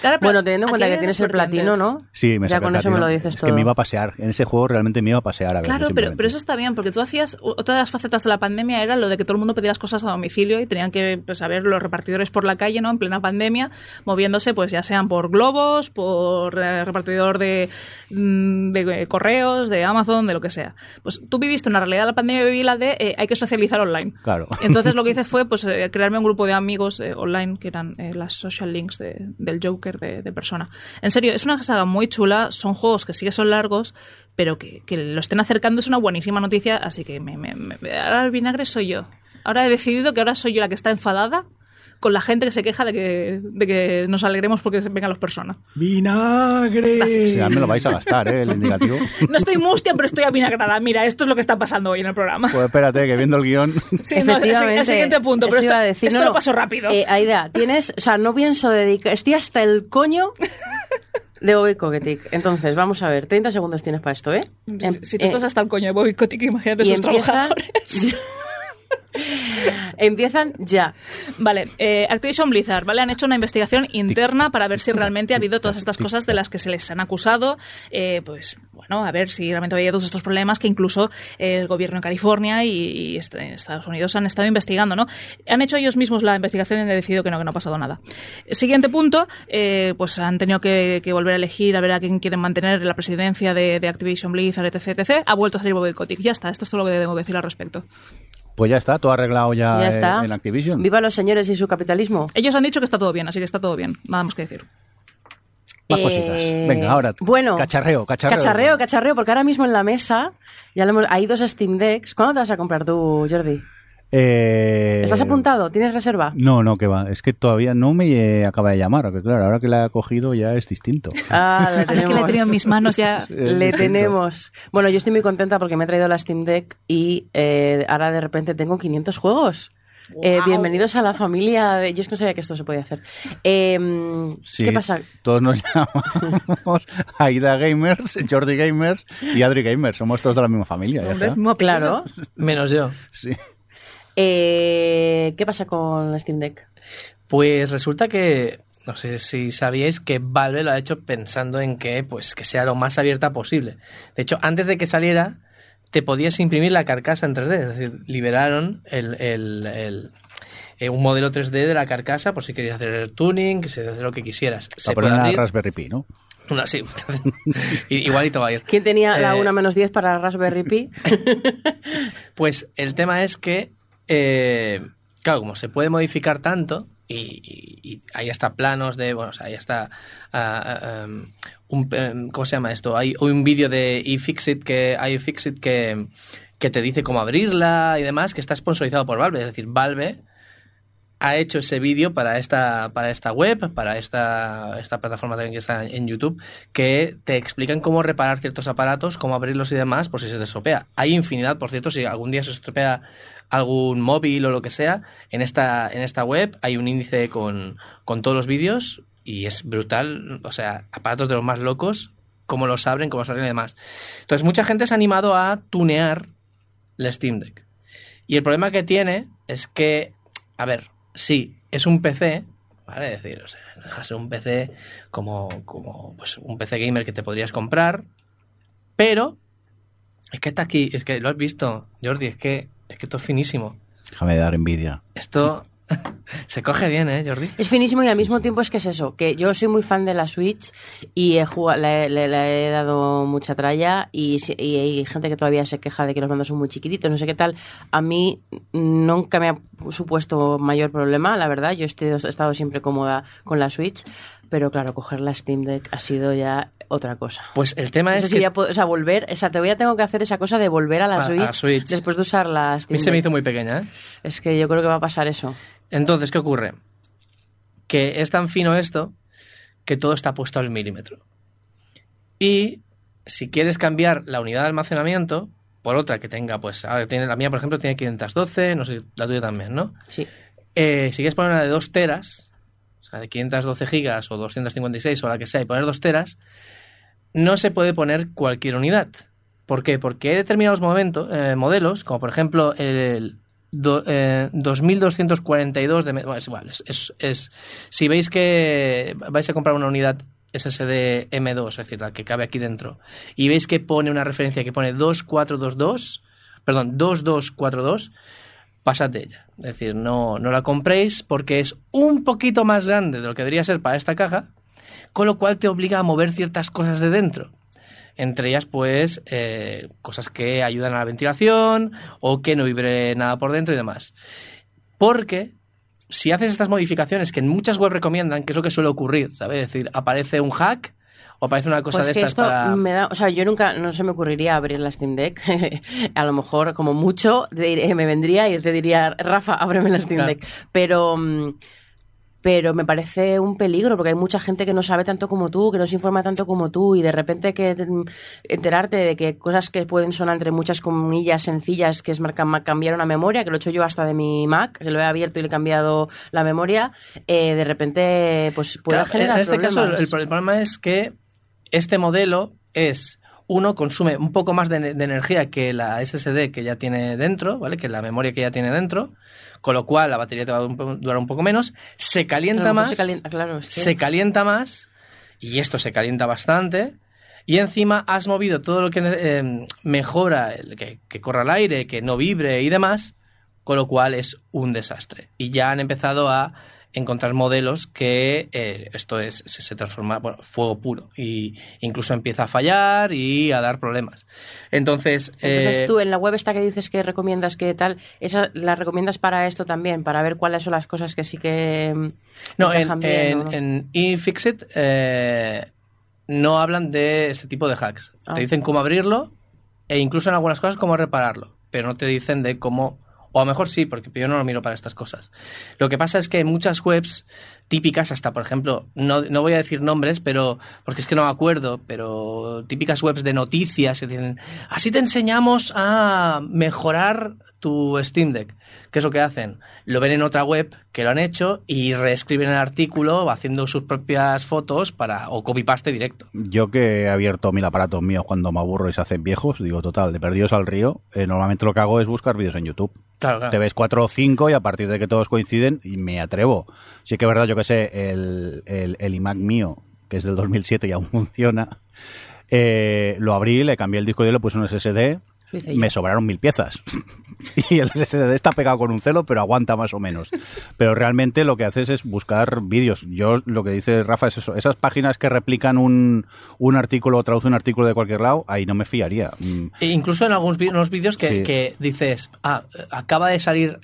Claro, pero Bueno, teniendo en cuenta que tienes el platino. ¿no? Sí, me Ya con eso me lo dices es todo. que me iba a pasear. En ese juego realmente me iba a pasear a ver. Claro, pero, pero eso está bien, porque tú hacías, otra de las facetas de la pandemia era lo de que todo el mundo pedía las cosas a domicilio y tenían que pues, saber los repartidores por la calle, ¿no? En plena pandemia, moviéndose, pues ya sean por globos, por eh, repartidor de, de, eh, correos, de Amazon, de lo que sea. Pues tú viviste una realidad de la pandemia viví la de eh, hay que socializar online. Claro. Entonces lo que hice fue pues eh, crearme un grupo de amigos eh, online que eran las social links de- del Joker de, de persona. En serio, es una saga muy chula, son juegos que sí que son largos, pero que, que lo estén acercando es una buenísima noticia, así que me, me- me- ahora el vinagre soy yo. Ahora he decidido que ahora soy yo la que está enfadada con la gente que se queja de que, de que nos alegremos porque vengan los personas. ¡Vinagre! Sí, ya me lo vais a gastar, ¿eh? El indicativo. No estoy mustia, pero estoy avinagrada. Mira, esto es lo que está pasando hoy en el programa. Pues espérate, que viendo el guion... Sí, no, el, el siguiente punto, pero esto, decir. esto No, lo paso rápido. Eh, Aida, tienes, o sea, no pienso dedicar, estoy hasta el coño de Bobby Kotick. Entonces, vamos a ver, 30 segundos tienes para esto, ¿eh? Si, si tú eh, estás hasta el coño de Bobby Kotick, imagínate sus empiezan, trabajadores. empiezan ya. Vale, eh, Activision Blizzard, ¿vale? Han hecho una investigación interna para ver si realmente ha habido todas estas cosas de las que se les han acusado. eh, pues, bueno, a ver si realmente había todos estos problemas que incluso el gobierno en California y, y est- Estados Unidos han estado investigando, ¿no? Han hecho ellos mismos la investigación y han decidido que no, que no ha pasado nada. Siguiente punto, eh, pues han tenido que, que volver a elegir a ver a quién quieren mantener en la presidencia de, de Activision Blizzard, etc, etc. Ha vuelto a salir Bobby Kotick. Ya está, esto es todo lo que tengo que decir al respecto. Pues ya está, todo arreglado ya, ya eh, está. en Activision. Viva los señores y su capitalismo. Ellos han dicho que está todo bien, así que está todo bien. Nada más que decir. Más Eh, cositas. Venga, ahora. Bueno, Cacharreo, cacharreo. Cacharreo, cacharreo, porque ahora mismo en la mesa ya lo hemos- hay dos Steam Decks. ¿Cuándo te vas a comprar tú, Jordi? Eh, ¿Estás apuntado? ¿Tienes reserva? No, no, que va. Es que todavía no me acaba de llamar. Porque claro, ahora que la he cogido ya es distinto. Ah, le Ahora que la he tenemos. tenido en mis manos ya. Es Le distinto. tenemos. Bueno, yo estoy muy contenta porque me he traído la Steam Deck y eh, ahora de repente tengo 500 juegos. Eh, bienvenidos a la familia de... Yo es que no sabía que esto se podía hacer. Eh, Sí, ¿Qué pasa? Todos nos llamamos Aida Gamers, Jordi Gamers y Adri Gamers. Somos todos de la misma familia. Ya está. Claro. Menos yo. Sí. Eh, ¿Qué pasa con la Steam Deck? Pues resulta que, no sé si sabíais que Valve lo ha hecho pensando en que, pues, que sea lo más abierta posible. De hecho, antes de que saliera, te podías imprimir la carcasa en 3D. Es decir, liberaron el, el- el- eh, un modelo 3D de la carcasa por si querías hacer el tuning, que se hacer lo que quisieras. Se Para poner una Raspberry Pi, ¿no? una sí. Igualito va a ir. ¿Quién tenía la Eh, 1 menos 10 para Raspberry Pi? Pues el tema es que, eh, claro, como se puede modificar tanto, y, y- y hay hasta planos de, bueno, o sea, hay hasta, um, un, em, ¿cómo se llama esto? Hay un vídeo de iFixit que, iFixit que, que te dice cómo abrirla y demás, que está sponsorizado por Valve. Es decir, Valve ha hecho ese vídeo para esta, para esta web, para esta, esta plataforma también que está en YouTube, que te explican cómo reparar ciertos aparatos, cómo abrirlos y demás, por si se te estropea. Hay infinidad, por cierto, si algún día se estropea algún móvil o lo que sea, en esta, en esta web hay un índice con, con todos los vídeos y es brutal. O sea, aparatos de los más locos cómo los abren, cómo se arreglan y demás. Entonces, mucha gente se ha animado a tunear el Steam Deck. Y el problema que tiene es que, a ver, sí, es un PC, ¿vale? Es decir, o sea, no deja de ser un PC como, como pues, un PC gamer que te podrías comprar, pero es que está aquí, es que lo has visto, Jordi, es que, es que esto es finísimo. Déjame dar envidia. Esto se coge bien, ¿eh, Jordi? Es finísimo y al mismo tiempo es que es eso, que yo soy muy fan de la Switch y he jugado, le, le- le he dado mucha tralla y, y hay gente que todavía se queja de que los mandos son muy chiquititos, no sé qué tal. A mí nunca me ha supuesto mayor problema, la verdad. Yo he estado siempre cómoda con la Switch, pero claro, coger la Steam Deck ha sido ya otra cosa. Pues el tema es que ya puedo- o sea, volver, o sea, te voy a tengo que hacer esa cosa de volver a la, A- a Switch, Switch. después de usar la a Steam mí se me Deck. hizo muy pequeña, ¿eh? Es que yo creo que va a pasar eso. Entonces, ¿qué ocurre? Que es tan fino esto que todo está puesto al milímetro. Y si quieres cambiar la unidad de almacenamiento por otra que tenga, pues ahora tiene la mía, por ejemplo, tiene 512, no sé, la tuya también, ¿no? Sí. Eh, si quieres poner una de 2 teras, de 512 gigas o 256 o la que sea, y poner 2 teras, no se puede poner cualquier unidad. ¿Por qué? Porque hay determinados momentos, eh, modelos, como por ejemplo el do- eh, 2242 de... Bueno, es igual, es- es- si veis que vais a comprar una unidad SSD M2, es decir, la que cabe aquí dentro, y veis que pone una referencia que pone 2422, perdón, 2242, pasad de ella. Es decir, no, no la compréis porque es un poquito más grande de lo que debería ser para esta caja, con lo cual te obliga a mover ciertas cosas de dentro. Entre ellas, pues, eh, cosas que ayudan a la ventilación o que no vibre nada por dentro y demás. Porque si haces estas modificaciones que en muchas webs recomiendan, que es lo que suele ocurrir, ¿sabes? Es decir, aparece un hack o aparece una cosa Pues de que estas esto para... me da, o sea, yo nunca, no se me ocurriría abrir la Steam Deck. a lo mejor, como mucho, me vendría y te diría, Rafa, ábreme la Steam Claro. Deck. Pero, mm, pero me parece un peligro porque hay mucha gente que no sabe tanto como tú, que no se informa tanto como tú y de repente que mm, enterarte de que cosas que pueden sonar entre muchas comillas sencillas, que es cambiar una memoria, que lo he hecho yo hasta de mi Mac, que lo he abierto y le he cambiado la memoria, eh, de repente pues puede Claro, generar en este caso, el, problemas. el problema es que este modelo es, uno, consume un poco más de, de energía que la SSD que ya tiene dentro, ¿vale? Que la memoria que ya tiene dentro, con lo cual la batería te va a durar un poco menos, se calienta más, se calienta, claro, se calienta más, y esto se calienta bastante, y encima has movido todo lo que eh, mejora, el que, que corra el aire, que no vibre y demás, con lo cual es un desastre. Y ya han empezado a encontrar modelos que eh, esto es se, se transforma bueno fuego puro y incluso empieza a fallar y a dar problemas entonces Entonces eh, tú en la web esta que dices que recomiendas que tal, esa la recomiendas para esto también, para ver cuáles son las cosas que sí que mm, no en, bien, en, ¿o no? en eFixit eh, no hablan de este tipo de hacks Ah. te dicen cómo abrirlo e incluso en algunas cosas cómo repararlo pero no te dicen de cómo o a lo mejor sí, porque yo no lo miro para estas cosas. Lo que pasa es que muchas webs típicas, hasta por ejemplo, no, no voy a decir nombres, pero porque es que no me acuerdo, pero típicas webs de noticias que dicen, así te enseñamos a mejorar tu Steam Deck. ¿Qué es lo que hacen? Lo ven en otra web que lo han hecho y reescriben el artículo haciendo sus propias fotos para o copy-paste directo. Yo que he abierto mil aparatos míos cuando me aburro y se hacen viejos, digo, total, de perdidos al río, eh, normalmente lo que hago es buscar vídeos en YouTube. Claro, claro. Te ves cuatro o cinco y a partir de que todos coinciden, y me atrevo. Sí que es verdad, yo que sé, el, el, el iMac mío, que es del 2007 y aún funciona, eh, lo abrí, le cambié el disco y le puse un SSD, me sobraron mil piezas. y el SSD está pegado con un celo, pero aguanta más o menos. Pero realmente lo que haces es buscar vídeos. Yo, lo que dice Rafa es eso. Esas páginas que replican un, un artículo o traducen un artículo de cualquier lado, ahí no me fiaría. Mm, E incluso en algunos vídeos que, Sí. que dices, ah, acaba de salir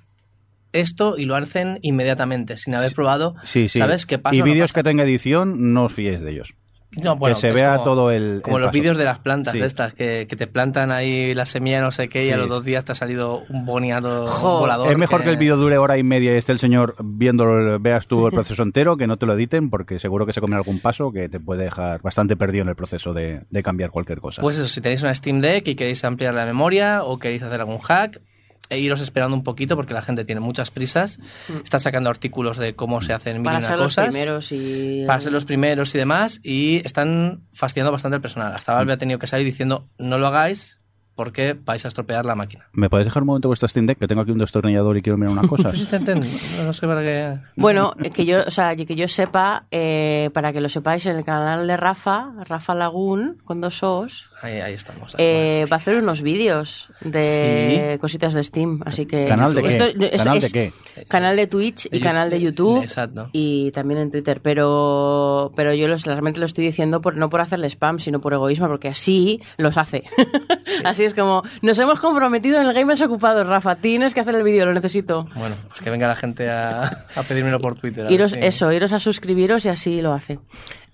esto y lo hacen inmediatamente, sin haber probado. Sí, sí. ¿Sabes qué pasa? Y no vídeos que tenga edición, no os fiéis de ellos. No, bueno, que se vea como- todo el. Como el los vídeos de las plantas Sí. estas, que, que te plantan ahí la semilla no sé qué y a los dos días te ha salido un boniado Jo. volador. Es mejor que... el vídeo dure hora y media y esté el señor viéndolo, veas tú el proceso entero, que no te lo editen, porque seguro que se come algún paso que te puede dejar bastante perdido en el proceso de, de cambiar cualquier cosa. Pues eso, si tenéis una Steam Deck y queréis ampliar la memoria o queréis hacer algún hack, e iros esperando un poquito porque la gente tiene muchas prisas, está sacando artículos de cómo se hacen mil Mm. Para ser los cosas, primeros y... para ser los primeros y demás, y están fastidiando bastante el personal. Hasta Valve ha tenido que salir diciendo no lo hagáis porque vais a estropear la máquina. ¿Me podéis dejar un momento vuestro Steam Deck? Que tengo aquí un destornillador y quiero mirar unas cosas. Pues no, no sé para qué... Bueno, que yo, o sea, que yo sepa, eh, para que lo sepáis, en el canal de Rafa, Rafa Lagún, con dos O's, Ahí, ahí estamos. eh, va a hacer unos vídeos de cositas de Steam, así que... ¿Canal de qué? Esto es- ¿Canal de qué? Canal de Twitch y De canal de YouTube, YouTube exacto. y también en Twitter, pero pero yo los, realmente lo estoy diciendo por no por hacerle spam, sino por egoísmo, porque así los hace. así es como, nos hemos comprometido en el Gamers Ocupados, Rafa, tienes que hacer el vídeo, lo necesito. Bueno, pues que venga la gente a, a pedírmelo por Twitter. Iros, si- Eso, iros a suscribiros y así lo hace.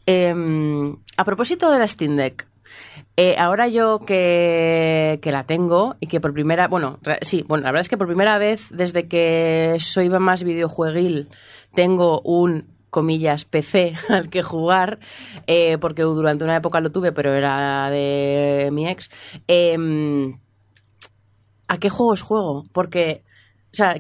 Eh, a propósito de la Steam Deck, eh, ahora yo que, que la tengo y que por primera, bueno, re- sí, bueno, la verdad es que por primera vez desde que soy más videojueguil tengo un comillas PC al que jugar eh, porque durante una época lo tuve pero era de mi ex em, ¿a qué juegos juego? Porque, o sea,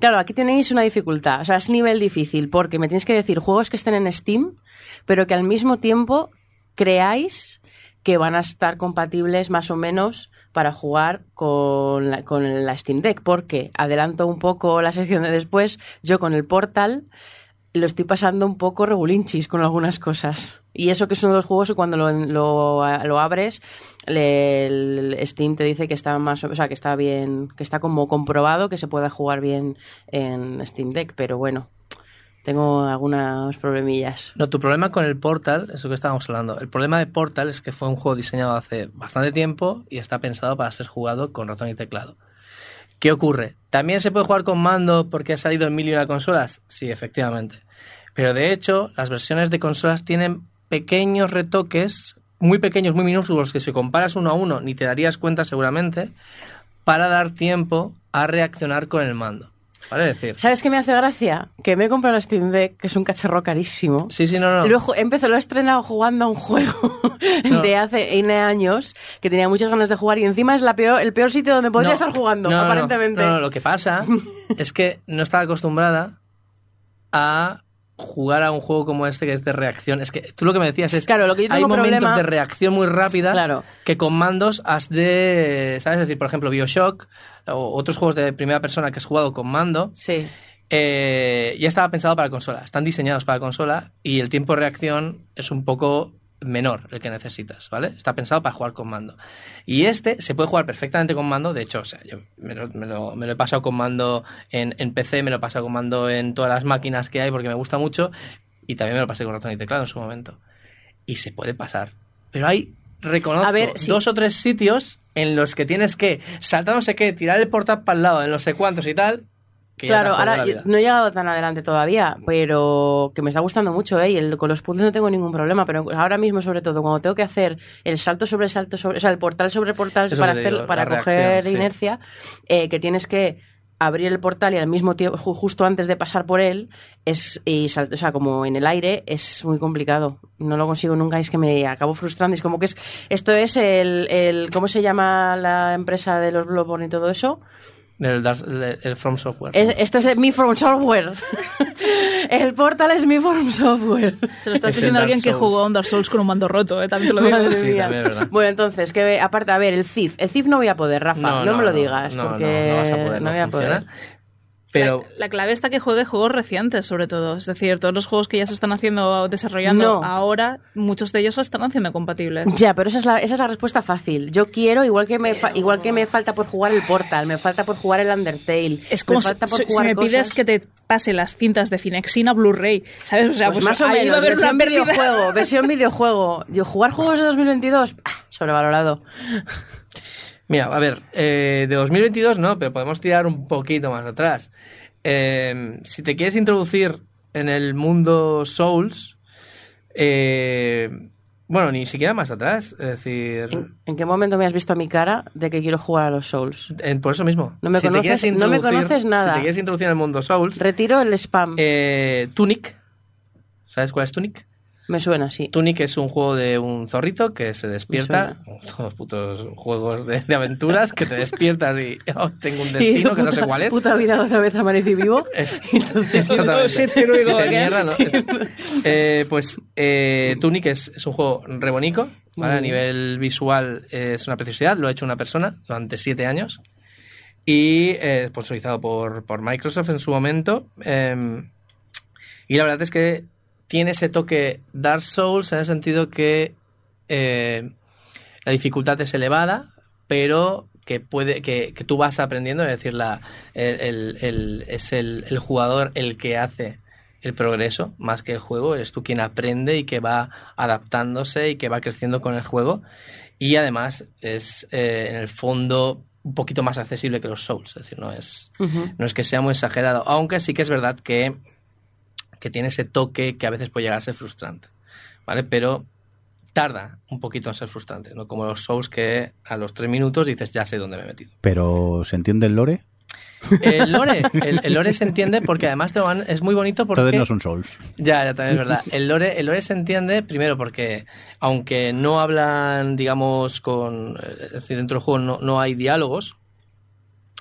claro, aquí tenéis una dificultad. O sea, es nivel difícil porque me tienes que decir juegos que estén en Steam, pero que al mismo tiempo creáis que van a estar compatibles más o menos para jugar con la, con la Steam Deck. Porque, adelanto un poco la sección de después, yo con el Portal lo estoy pasando un poco regulinchis con algunas cosas. Y eso que es uno de los juegos que cuando lo, lo- lo abres, le- el Steam te dice que está más, o sea, que está bien, que está como comprobado que se puede jugar bien en Steam Deck, pero bueno, tengo algunos problemillas. No, tu problema con el Portal, eso que estábamos hablando, el problema de Portal es que fue un juego diseñado hace bastante tiempo y está pensado para ser jugado con ratón y teclado. ¿Qué ocurre? ¿También se puede jugar con mando porque ha salido en mil y una consolas? Sí, efectivamente. Pero de hecho, las versiones de consolas tienen pequeños retoques, muy pequeños, muy minúsculos, que si comparas uno a uno ni te darías cuenta seguramente, para dar tiempo a reaccionar con el mando. ¿Vale? Es decir, ¿Sabes qué me hace gracia? Que me he comprado la Steam Deck, que es un cacharro carísimo. sí, sí, no, no. Luego empecé, lo he estrenado jugando a un juego No. de hace N años que tenía muchas ganas de jugar y encima es la peor, el peor sitio donde podría No, estar jugando, no, aparentemente. No, no, lo que pasa es que no estaba acostumbrada a jugar a un juego como este que es de reacción. Es que tú lo que me decías es Claro, lo que yo hay tengo momentos problema- de reacción muy rápida Claro. que con mandos has de, ¿sabes? Es decir, por ejemplo, BioShock o otros juegos de primera persona que has jugado con mando, Sí. eh, ya estaba pensado para consola. Están diseñados para consola y el tiempo de reacción es un poco menor el que necesitas, ¿vale? Está pensado para jugar con mando. Y este se puede jugar perfectamente con mando. De hecho, o sea, yo me lo, me lo- me lo he pasado con mando en, en PC, me lo he pasado con mando en todas las máquinas que hay porque me gusta mucho. Y también me lo pasé con ratón y teclado en su momento. Y se puede pasar. Pero hay, reconozco, A ver, sí. dos o tres sitios en los que tienes que saltar no sé qué, tirar el portal para el lado, en no sé cuántos y tal. Que Claro, ahora yo- no he llegado tan adelante todavía, pero que me está gustando mucho, ¿eh? Y el- con los puntos no tengo ningún problema, pero ahora mismo, sobre todo, cuando tengo que hacer el salto sobre salto sobre, o sea, el portal sobre portal Eso para hacer, digo, para coger reacción, sí. inercia, eh, que tienes que abrir el portal y al mismo tiempo, ju- justo antes de pasar por él, es y salto, o sea, como en el aire, es muy complicado. No lo consigo nunca, y es que me acabo frustrando. Es como que es, esto es el, el ¿cómo se llama la empresa de los Bloodborne y todo eso? El, el- el From Software. Es- esto es mi From Software. el portal es mi From Software. Se lo estás Es diciendo a alguien que jugó a un Dark Souls con un mando roto, ¿eh? también te lo digo. Madre Sí. Bueno, entonces, que aparte, a ver, el CIF. El CIF no voy a poder, Rafa. No, No, no, me lo no, digas. no, porque no vas a poder, no voy a funciona. poder. Pero La, la clave está que juegue juegos recientes, sobre todo. Es decir, todos los juegos que ya se están haciendo, desarrollando No. ahora, muchos de ellos se están haciendo compatibles. Ya, pero esa es, la, esa es la respuesta fácil. Yo quiero, igual que me fa- igual que me falta por jugar el Portal, me falta por jugar el Undertale. Es como me si, falta por si- si jugar me pides que te pase las cintas de Cinexin a Blu-ray, ¿sabes? O sea, Pues, pues, más o menos, a versión videojuego, versión videojuego. Yo, jugar juegos de 2022, ah, sobrevalorado. Mira, a ver, eh, de 2022 no, pero podemos tirar un poquito más atrás. Eh, si te quieres introducir en el mundo Souls, eh, bueno, ni siquiera más atrás, es decir, ¿En, qué momento me has visto a mi cara de que quiero jugar a los Souls? en- por eso mismo. No me Si conoces- no me conoces nada. Si te quieres introducir en el mundo Souls, Retiro el spam. eh, Tunic, ¿sabes cuál es Tunic? Me suena, sí. Tunic es un juego de un zorrito que se despierta. Todos los putos juegos de, de aventuras que te despiertas y oh, tengo un destino Y que no sé cuál es. Puta vida, otra vez amanecí vivo. Es- Oh, shit, here we go Dice, again. "Mierda, ¿no?". Eh, pues eh, Tunic es, es un juego re bonito, ¿vale? A nivel visual eh, es una preciosidad, lo ha hecho una persona durante siete años y sponsorizado por, por Microsoft en su momento. eh, y la verdad es que tiene ese toque Dark Souls en el sentido que eh, la dificultad es elevada, pero que puede que, que tú vas aprendiendo, es decir, la, el, el- el- es el, el jugador el que hace el progreso más que el juego, eres tú quien aprende y que va adaptándose y que va creciendo con el juego. Y además es eh, en el fondo un poquito más accesible que los Souls, es decir, no es, no es que sea muy exagerado, aunque sí que es verdad que, que tiene ese toque que a veces puede llegar a ser frustrante, ¿vale? Pero tarda un poquito en ser frustrante, no como los Souls que a los tres minutos dices ya sé dónde me he metido. Pero, ¿se entiende el lore? El lore, el, el lore se entiende porque además te van- es muy bonito porque... Entonces no son Souls. Ya, ya también es verdad. El lore, el lore se entiende primero porque, aunque no hablan, digamos, con. Es decir, dentro del juego no, no hay diálogos,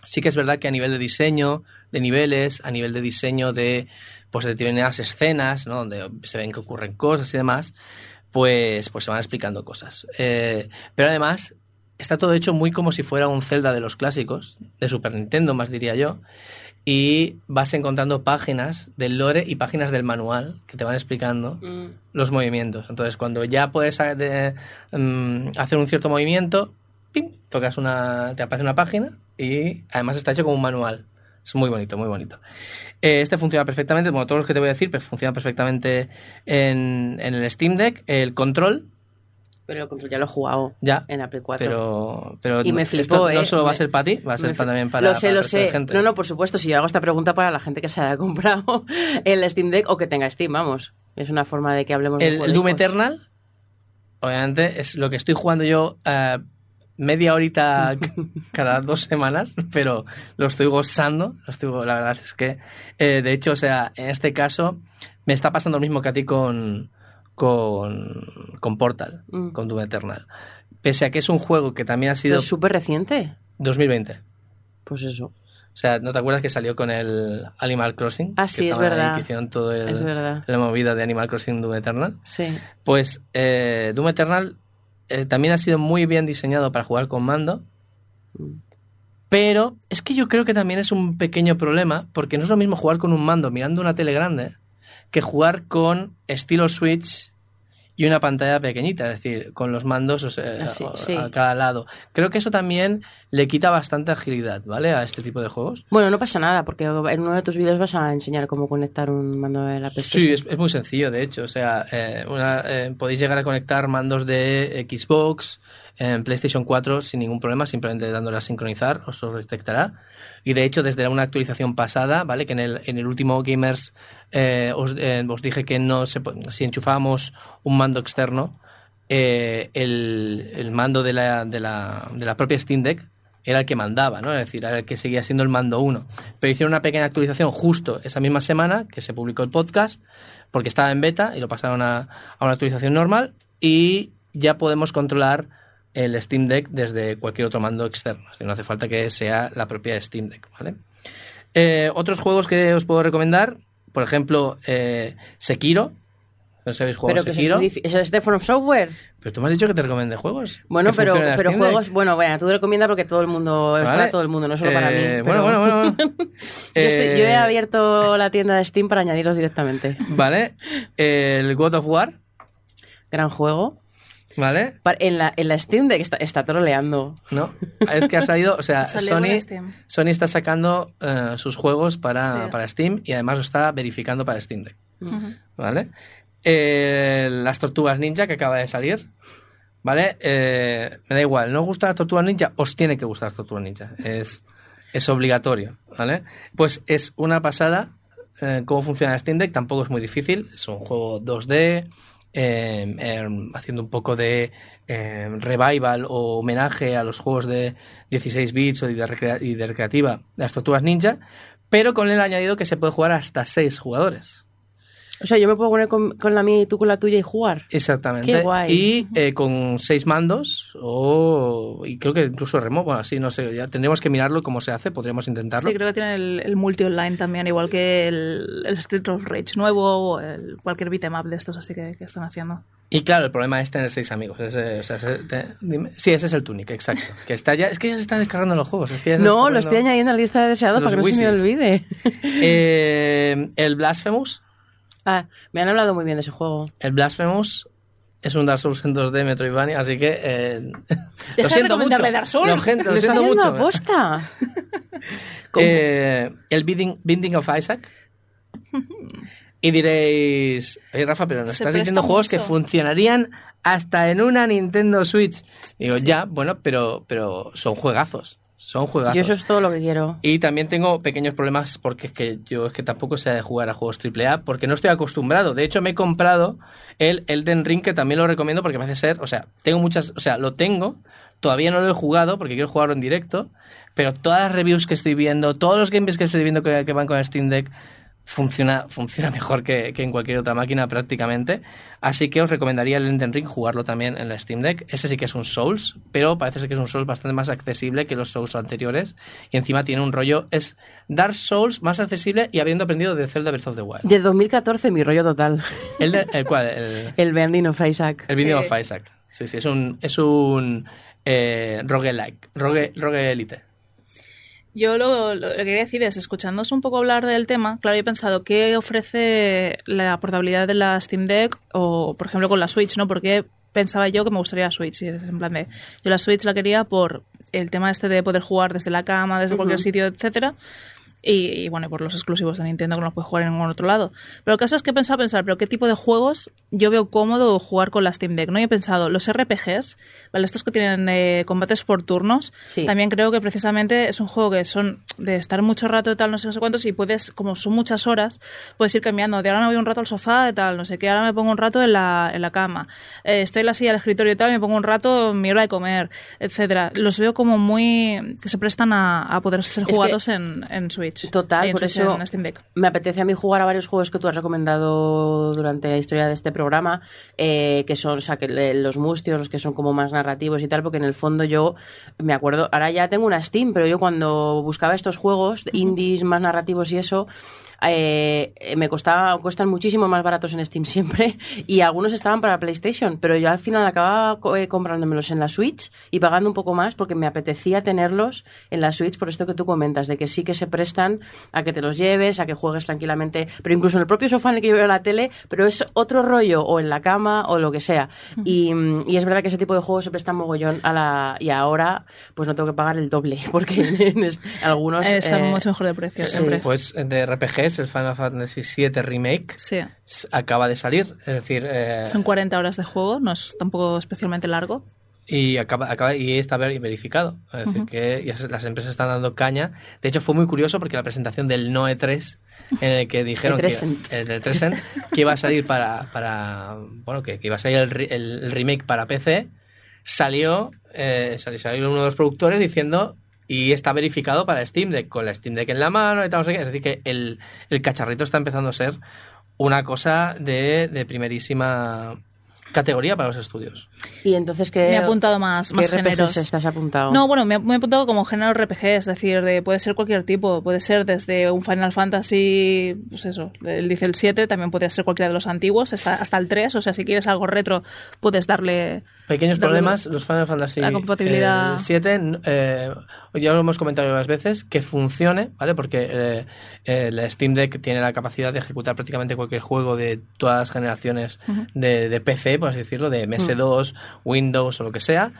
sí que es verdad que a nivel de diseño, de niveles, a nivel de diseño de. Pues de determinadas escenas, ¿no? Donde se ven que ocurren cosas y demás, pues, pues se van explicando cosas. Eh, pero además, está todo hecho muy como si fuera un Zelda de los clásicos, de Super Nintendo más diría yo, y vas encontrando páginas del lore y páginas del manual que te van explicando Mm. los movimientos. Entonces, cuando ya puedes eh, mm, hacer un cierto movimiento, ¡pim! tocas una, te aparece una página y además está hecho como un manual. Es muy bonito, muy bonito. Eh, este funciona perfectamente, como todos los que te voy a decir, pues funciona perfectamente en, en el Steam Deck. El control, Pero el control ya lo he jugado ya, en Apple 4. pero, pero Y me esto flipó, no ¿eh? solo va a ser para ti, va a ser Me pa- fli- también para Lo sé, para el lo de sé. gente. No, no, por supuesto, si yo hago esta pregunta para la gente que se haya comprado el Steam Deck o que tenga Steam, vamos. Es una forma de que hablemos de El, el juegos. Doom Eternal, obviamente, es lo que estoy jugando yo eh, media horita cada dos semanas, pero lo estoy gozando. Lo estoy, la verdad es que, eh, de hecho, o sea, en este caso, me está pasando lo mismo que a ti con, con, con Portal, Mm. con Doom Eternal. Pese a que es un juego que también ha sido súper reciente. 2020. Pues eso. O sea, ¿no te acuerdas que salió con el Animal Crossing? Ah, Que sí, es estaban ahí, verdad. Que hicieron todo el- Es verdad. la movida de Animal Crossing Doom Eternal. Sí. Pues eh, Doom Eternal eh, también ha sido muy bien diseñado para jugar con mando. Pero es que yo creo que también es un pequeño problema, porque no es lo mismo jugar con un mando mirando una tele grande que jugar con estilo Switch y una pantalla pequeñita, es decir, con los mandos o sea, Ah, sí, a- sí. a cada lado. Creo que eso también le quita bastante agilidad, ¿vale? A este tipo de juegos. Bueno, no pasa nada, porque en uno de tus vídeos vas a enseñar cómo conectar un mando de la PlayStation. Sí, es, es muy sencillo, de hecho. O sea, eh, una- eh, podéis llegar a conectar mandos de Xbox, en PlayStation 4 sin ningún problema, simplemente dándole a sincronizar, os lo detectará. Y de hecho, desde una actualización pasada, ¿vale? Que en el, en el último Gamers eh, os, eh, os dije que no se, si enchufábamos un mando externo, eh, el, el mando de la, de, la, de la propia Steam Deck era el que mandaba, ¿no? Es decir, era el que seguía siendo el mando 1. Pero hicieron una pequeña actualización justo esa misma semana que se publicó el podcast, porque estaba en beta y lo pasaron a, a una actualización normal y ya podemos controlar el Steam Deck desde cualquier otro mando externo. No hace falta que sea la propia Steam Deck. Eh, otros juegos que os puedo recomendar, por ejemplo, eh, Sekiro. No habéis jugado Pero que eso es, Sekiro. muy difí- ¿eso es de From Software. Pero tú me has dicho que te recomendé juegos. Bueno, que pero, pero juegos, bueno, bueno, tú recomiendas porque todo el mundo, es para todo el mundo, no solo para mí. Eh, pero- Bueno, bueno, bueno. bueno. yo, estoy- yo he Eh, abierto la tienda de Steam para añadirlos directamente. Vale. El God of War. Gran juego. ¿Vale? En la, en la Steam Deck está, está troleando. ¿No? Es que ha salido, o sea, Sony. Sony está sacando eh, sus juegos para, Sí. para Steam y además lo está verificando para Steam Deck. ¿Vale? Eh, las tortugas ninja que acaba de salir. ¿Vale? Eh, me da igual, ¿no os gusta las tortugas ninja? Os tiene que gustar las tortugas ninja. Es, es obligatorio. ¿Vale? Pues es una pasada eh, cómo funciona Steam Deck. Tampoco es muy difícil. Es un juego 2D. eh, haciendo un poco de revival o homenaje a los juegos de 16 bits o de, de recreativa las tortugas ninja, pero con el añadido que se puede jugar hasta 6 jugadores. O sea, yo me puedo poner con, con la mía y tú con la tuya y jugar. Exactamente. Qué guay. Y eh, con seis mandos, o y creo que incluso remoto, bueno, así no sé, ya tendríamos que mirarlo cómo se hace, podríamos intentarlo. Sí, creo que tiene el, el multi online también, igual que el, el Street of Rage nuevo o el, cualquier beat'em up de estos así que, que están haciendo. Y claro, el problema es tener seis amigos. Ese- o sea, ese- te- dime- sí, ese es el Tunic, exacto. Que está ya, es que ya se están descargando los juegos. es que ya se No, lo estoy añadiendo a la lista de deseados para que no se me olvide. Eh, el Blasphemous. Ah, me han hablado muy bien de ese juego. El Blasphemous es un Dark Souls en 2D Metroidvania, así que. Eh, lo siento mucho. Dark Souls. Lo, gente- lo siento mucho. aposta. ¿Cómo? Eh, el Binding, Binding of Isaac. Y diréis, oye Rafa, pero nos Se estás diciendo juegos que mucho. funcionarían hasta en una Nintendo Switch. Digo, ya, bueno, pero, pero son juegazos. Son juegazos. Yo eso es todo lo que quiero. Y también tengo pequeños problemas porque es que yo es que tampoco sé de jugar a juegos AAA porque no estoy acostumbrado. De hecho, me he comprado el Elden Ring que también lo recomiendo porque parece ser, o sea, tengo muchas, o sea, lo tengo, todavía no lo he jugado porque quiero jugarlo en directo, pero todas las reviews que estoy viendo, todos los gameplays que estoy viendo que, que van con Steam Deck funciona, funciona mejor que, que en cualquier otra máquina prácticamente. Así que os recomendaría el Elden Ring jugarlo también en la Steam Deck. Ese sí que es un Souls, pero parece ser que es un Souls bastante más accesible que los Souls anteriores. Y encima tiene un rollo, es Dark Souls más accesible y habiendo aprendido de Zelda Breath of the Wild. De 2014, mi rollo total. El, de- el cual, el, El of Isaac. el Binding Sí. of Isaac. Sí, sí, es un, es un eh, roguelike, rogue, rogue elite. Yo lo, lo que quería decir es, escuchándoos un poco hablar del tema, claro, yo he pensado, ¿qué ofrece la portabilidad de la Steam Deck o, por ejemplo, con la Switch, ¿no? Porque pensaba yo que me gustaría la Switch, y en plan de, yo la Switch la quería por el tema este de poder jugar desde la cama, desde cualquier sitio, etcétera. Y, y, bueno, y por los exclusivos de Nintendo que no puedes jugar en ningún otro lado. Pero el caso es que he pensado pensar, pero ¿qué tipo de juegos yo veo cómodo jugar con la Steam Deck? ¿no? Y he pensado, los RPGs, ¿vale? Estos que tienen eh, combates por turnos, Sí. también creo que precisamente es un juego que son de estar mucho rato tal, no sé, no sé cuántos, y puedes, como son muchas horas, puedes ir cambiando. De ahora me voy un rato al sofá, de tal, no sé qué, ahora me pongo un rato en la, en la cama. Eh, estoy en la silla del escritorio y tal, y me pongo un rato en mi hora de comer, etcétera. Los veo como muy. que se prestan a, a poder ser que- jugados en, en Switch. Total, en por Switch, eso me apetece a mí jugar a varios juegos que tú has recomendado durante la historia de este programa, eh, que son, o sea, que los mustios, los que son como más narrativos y tal, porque en el fondo yo me acuerdo, ahora ya tengo una Steam, pero yo cuando buscaba estos juegos indies más narrativos y eso, eh, me costaba, cuestan muchísimo más baratos en Steam siempre y algunos estaban para PlayStation, pero yo al final acababa co- eh, comprándomelos en la Switch y pagando un poco más porque me apetecía tenerlos en la Switch por esto que tú comentas, de que sí que se prestan a que te los lleves, a que juegues tranquilamente, pero incluso en el propio sofá en el que yo veo la tele, pero es otro rollo o en la cama o lo que sea. Y, y es verdad que ese tipo de juegos se prestan mogollón a la y ahora pues no tengo que pagar el doble porque en es- algunos Eh, Está eh, mucho mejor de precio sí. siempre. Pues de RPGs, el Final Fantasy VII Remake Sí. acaba de salir, es decir, eh, Son 40 horas de juego, no es tampoco especialmente largo. y acaba, acaba y está ver- verificado, es decir, que ya se- las empresas están dando caña. De hecho, fue muy curioso porque la presentación del Noe 3 en el que dijeron que, E3ent. el 3ent, que iba a salir para, para bueno, que, que iba a salir el, el- el remake para PC, salió, eh, salió, salió uno de los productores diciendo y está verificado para Steam Deck, con la Steam Deck en la mano y tal, sé qué. Es decir, que el, el cacharrito está empezando a ser una cosa de, de primerísima categoría para los estudios. Y entonces que Me he apuntado más, ¿qué más RPGs géneros. estás apuntado? No, bueno, me, me he apuntado como género RPG, es decir, de, puede ser cualquier tipo, puede ser desde un Final Fantasy, pues eso, él dice el 7, también podría ser cualquiera de los antiguos, hasta, hasta el 3, o sea, si quieres algo retro, puedes darle... Pequeños darle problemas, los Final Fantasy la compatibilidad. eh, 7, eh, ya lo hemos comentado varias veces, que funcione, ¿vale? Porque eh, el Steam Deck tiene la capacidad de ejecutar prácticamente cualquier juego de todas las generaciones de, de PC, por así decirlo, de MS2, Windows o lo que sea,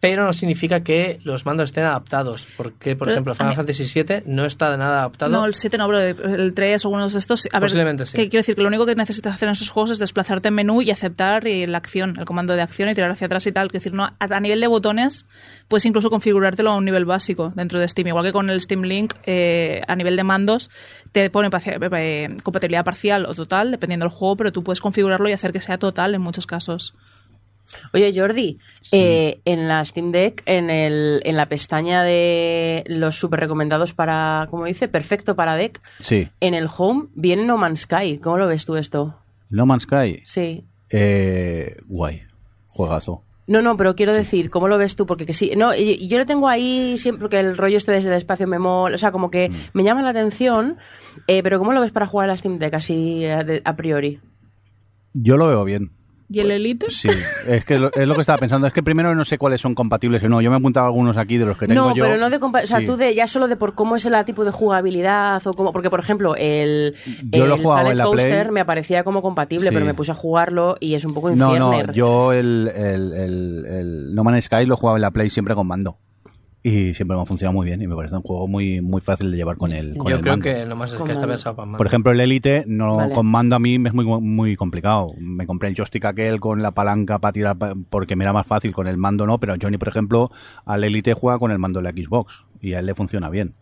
pero no significa que los mandos estén adaptados, porque, por Pero ejemplo, Final Fantasy VII no está nada adaptado. No, el 7 no, pero el 3 o algunos de estos... A ver, Posiblemente sí. que quiero decir que lo único que necesitas hacer en esos juegos es desplazarte en menú y aceptar y la acción, el comando de acción y tirar hacia atrás y tal. Quiero decir, no, a, nivel de botones puedes incluso configurártelo a un nivel básico dentro de Steam. Igual que con el Steam Link, eh, a nivel de mandos te pone parcia- eh, compatibilidad parcial o total, dependiendo del juego, pero tú puedes configurarlo y hacer que sea total en muchos casos. Oye, Jordi, eh, en la Steam Deck, en, el, en la pestaña de los super recomendados para, como dice, perfecto para Deck, Sí. en el Home viene No Man's Sky. ¿Cómo lo ves tú esto? No Man's Sky. Sí. Eh, guay. Juegazo. No, no, pero quiero decir, ¿cómo lo ves tú? Porque que sí, no, yo lo tengo ahí siempre porque el rollo este desde el espacio me mola, o sea, como Mm. que me llama la atención, eh, pero ¿cómo lo ves para jugar a la Steam Deck así a, de- a priori? Yo lo veo bien. ¿Y el Elite? Sí, es que lo, es lo que estaba pensando. Es que primero no sé cuáles son compatibles o no. Yo me he apuntado algunos aquí de los que tengo no, yo. pero no de o sea, Sí. tú de ya solo de por cómo es el tipo de jugabilidad o cómo, porque por ejemplo el, Yo lo he el jugado Planet en la Coaster Play. me aparecía como compatible, Sí. pero me puse a jugarlo y es un poco No, infierner. no, yo el, el, el, el No Man's Sky lo he jugado en la Play siempre con mando. Y siempre me ha funcionado muy bien y me parece un juego muy, muy fácil de llevar con el, con Yo el creo mando. que lo más es que está pensado para más. Por ejemplo, el Elite no, Vale. con mando a mí es muy, muy complicado. Me compré el joystick aquel con la palanca para tirar porque me era más fácil, con el mando no, pero Johnny, por ejemplo, al Elite juega con el mando de la Xbox y a él le funciona bien.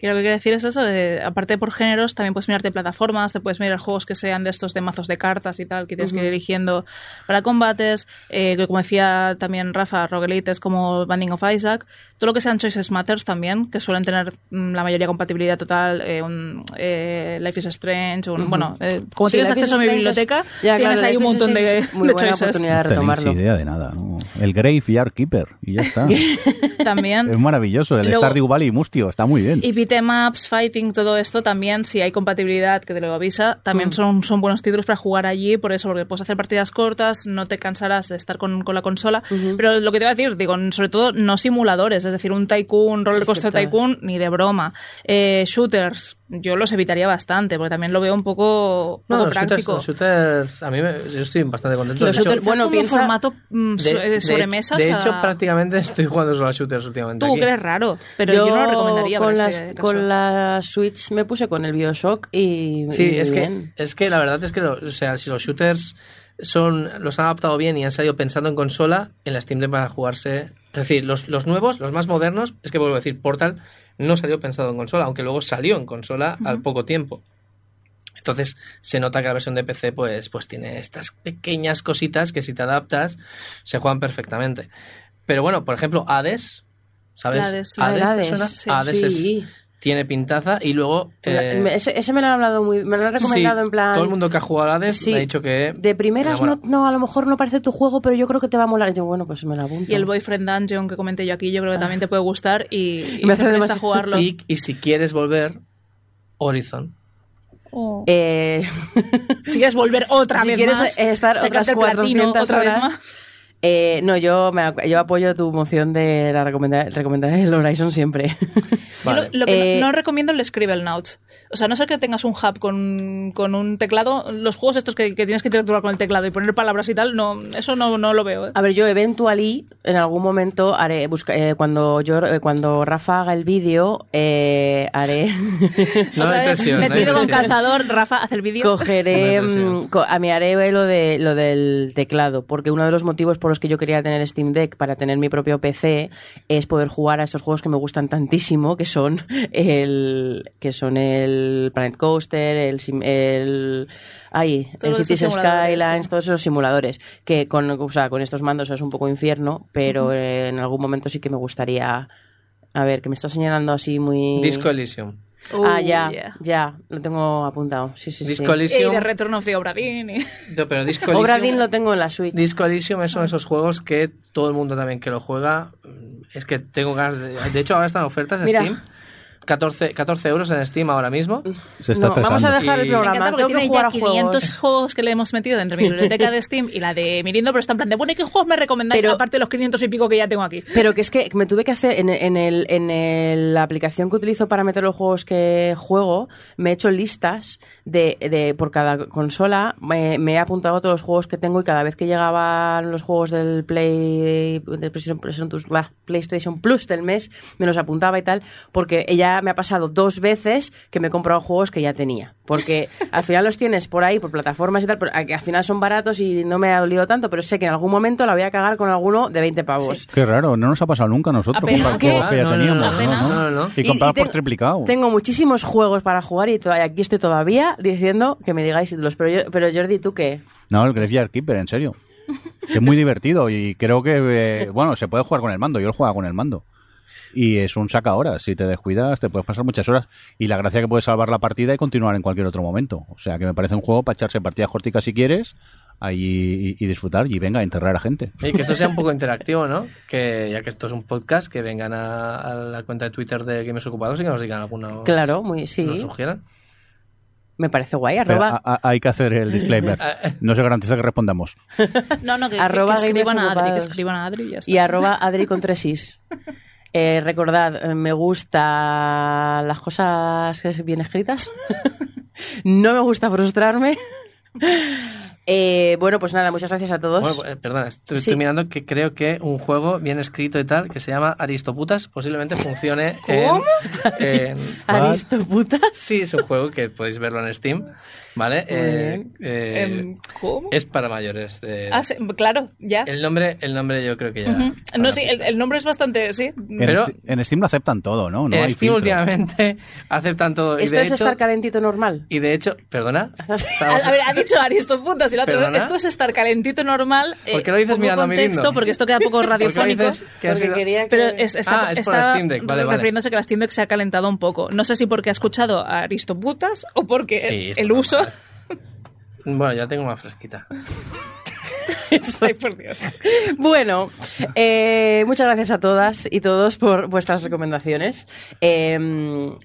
Que lo que quiero decir es eso, de, aparte por géneros, también puedes mirarte plataformas, te puedes mirar juegos que sean de estos de mazos de cartas y tal, que tienes que ir eligiendo para combates, eh, que como decía también Rafa, roguelites como Banding of Isaac, todo lo que sean Choices Matters también, que suelen tener mm, la mayoría compatibilidad total, eh, un, eh, Life is Strange, un, bueno, eh, como Sí, tienes Life acceso a mi es- biblioteca, Ya, tienes claro, ahí un montón de, es muy de buena choices. oportunidad de No tenéis retomarlo. idea de nada. ¿no? El Graveyard Keeper y ya está. También. es maravilloso. El Luego- Stardew Valley Mustio está muy bien. Y beatemaps, fighting, todo esto también, si hay compatibilidad, que te lo avisa, también son, son buenos títulos para jugar allí, por eso, porque puedes hacer partidas cortas, no te cansarás de estar con, con la consola. Pero lo que te iba a decir, digo, sobre todo no simuladores, es decir, un Tycoon, Roller Coaster Tycoon, ni de broma. Eh, shooters, yo los evitaría bastante, porque también lo veo un poco, No, poco los shooters, práctico. los shooters, a mí me- yo estoy bastante contento. Los De hecho, shooters- bueno, como piensa- formato mm, de, eh, sobremesa. de hecho, prácticamente estoy jugando solo a shooters últimamente. Tú aquí. crees raro, pero yo, no lo recomendaría con, para las, este con la Switch me puse con el Bioshock y, Sí, y es que, es que la verdad es que, lo- o sea, si los shooters son los han adaptado bien y han salido pensando en consola, en la Steam Deck para jugarse. Es decir, los, los nuevos, los más modernos, es que vuelvo a decir, Portal no salió pensado en consola, aunque luego salió en consola al poco tiempo. Entonces se nota que la versión de PC pues, pues tiene estas pequeñas cositas que si te adaptas se juegan perfectamente. Pero bueno, por ejemplo, Hades, ¿sabes? Hades, sí. Hades, ¿te Hades, suena? sí. Hades es- Sí. Tiene pintaza y luego... eh, ese, ese me lo han hablado muy, me lo han recomendado Sí, en plan. Todo el mundo que ha jugado a Hades Sí. me ha dicho que. De primeras no, a lo mejor no parece tu juego, pero yo creo que te va a molar. Y yo, bueno, pues me lo apunto. Y el Boyfriend Dungeon que comenté yo aquí, yo creo que también te puede gustar y, y Me se hace presta a demasiado- jugarlo. Y, y si quieres volver, Horizon. Oh. Eh, Si quieres volver otra si vez quieres más, estar otras platino 400 otra vez horas, más. Eh, no, yo, me, ac- yo apoyo tu moción de la recomendar, recomendar el Horizon siempre. Yo Vale. lo, lo que Eh, no, no recomiendo el Scribblenauts. O sea, a no ser que tengas un hub con, con un teclado, los juegos estos que, que tienes que interactuar con el teclado y poner palabras y tal, no, eso no, no lo veo. ¿eh? A ver, yo eventually en algún momento haré busca, eh, cuando yo eh, cuando Rafa haga el vídeo eh, haré No hay presión. no hay metido con calzador, Rafa hace el vídeo. cogeré No mm, co- a mi haré lo de lo del teclado porque uno de los motivos por los que yo quería tener Steam Deck para tener mi propio PC es poder jugar a estos juegos que me gustan tantísimo que son el que son el Planet Coaster el sim- el Todos el Cities Skylines sí. todos esos simuladores que con o sea, con estos mandos es un poco infierno pero en algún momento sí que me gustaría a ver que me está señalando así muy Disco Elysium. Uh, ah, ya, yeah. ya, lo tengo apuntado. Sí, sí, Disco sí. Y de Return of the Obra Dinn, y- No, pero Disco Obra Elysium- Dinn lo tengo en la Switch. Disco Elysium es uno de esos juegos que todo el mundo también que lo juega. Es que tengo ganas de. De hecho, ahora están ofertas en Mira. Steam. 14, 14 euros en Steam ahora mismo. Se está No, vamos a dejar el Y- Me programa. encanta porque tiene jugar ya a juegos. 500 juegos que le hemos metido entre mi biblioteca de Steam y la de Mirindo, pero está en plan de, bueno, ¿y qué juegos me recomendáis Pero- aparte de los 500 y pico que ya tengo aquí? Pero que es que me tuve que hacer en, en el, en el- la aplicación que utilizo para meter los juegos que juego, me he hecho listas de, de por cada consola, me, me he apuntado a todos los juegos que tengo y cada vez que llegaban los juegos del Play del PlayStation, PlayStation Plus del mes, me los apuntaba y tal, porque ella me ha pasado dos veces que me he comprado juegos que ya tenía. Porque al final los tienes por ahí, por plataformas y tal, pero al final son baratos y no me ha dolido tanto, pero sé que en algún momento la voy a cagar con alguno de 20 pavos. Qué raro, no nos ha pasado nunca a nosotros comprar juegos que ya No, teníamos. No, no. Y comprar por triplicado. Tengo muchísimos juegos para jugar y aquí estoy todavía diciendo que me digáis títulos. Pero, yo, pero Jordi, ¿tú qué? No, el Graveyard Keeper, en serio. Que es muy divertido y creo que, eh, bueno, se puede jugar con el mando. Yo lo juego con el mando. Y es un saca horas. Si te descuidas, te puedes pasar muchas horas. Y la gracia es que puedes salvar la partida y continuar en cualquier otro momento. O sea, que me parece un juego para echarse partidas corticas si quieres ahí y, y disfrutar y venga a enterrar a gente. Y que esto sea un poco interactivo, ¿no? Que ya que esto es un podcast, que vengan a, a la cuenta de Twitter de Games Ocupados y que nos digan alguna. Claro, muy, sí. Nos sugieran. Me parece guay. Pero Arroba, a- a- hay que hacer el disclaimer. No se garantiza que respondamos. No, no, que, que- Arroba que escriban gamers a Adri, que escriban a Adri y ya está. y arroba Adri con tres is. Eh, recordad, eh, me gusta las cosas bien escritas. no me gusta frustrarme. Eh, bueno, pues nada, muchas gracias a todos. Bueno, pues, eh, perdona, estoy, Sí. estoy mirando que creo que un juego bien escrito y tal, que se llama Aristoputas, posiblemente funcione en, en- Aristoputas. Sí, es un juego que podéis verlo en Steam, ¿vale? Eh, eh, Em, ¿Cómo? es para mayores. de- Ah, sí, claro, ya. el nombre, el nombre yo creo que ya. No, habrá sí, el, el nombre es bastante, sí. En, Pero- Steam, en Steam lo aceptan todo, ¿no? No en hay Steam filtro. últimamente aceptan todo. Y Esto de es hecho, estar calentito normal. y de hecho, perdona. A, Estábamos- a ver, ha dicho Aristoputas y la otra esto es estar calentito normal. eh, ¿Por qué lo dices mirando a mi contexto, porque esto queda poco ¿Por radiofónico. que sido- quería que- Pero es- está, Ah, es por la está Steam Deck, vale, vale. refiriéndose que la Steam Deck se ha calentado un poco. No sé si porque ha escuchado a Aristoputas o porque Sí, el uso... Bueno, ya tengo más fresquita. Ay, por Dios. Bueno, eh, muchas gracias a todas y todos por vuestras recomendaciones. Eh,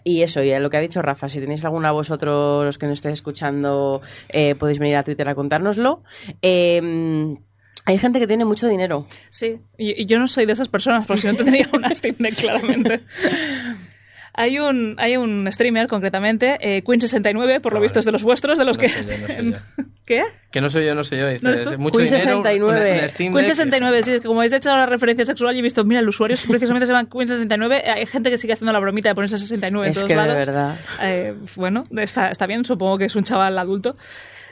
y eso, y lo que ha dicho Rafa, si tenéis alguna vosotros, los que nos estéis escuchando, eh, podéis venir a Twitter a contárnoslo. Eh, hay gente que tiene mucho dinero. Sí, y, y yo no soy de esas personas, porque si no tendría una Steam Deck, claramente. Hay un, hay un streamer, concretamente, eh, Queen69, por lo visto es de los vuestros, de los no que... soy yo, no soy yo. ¿Qué? Que no soy yo, no soy yo. Dice, mucho Queen dinero, 69. una- una Steam Deck. Queen69, sí, es que como habéis hecho la referencia sexual y he visto, mira, el usuario precisamente se llama Queen69, hay gente que sigue haciendo la bromita de ponerse 69 en Es todos que de lados. verdad. Eh, bueno, está, está bien, supongo que es un chaval adulto.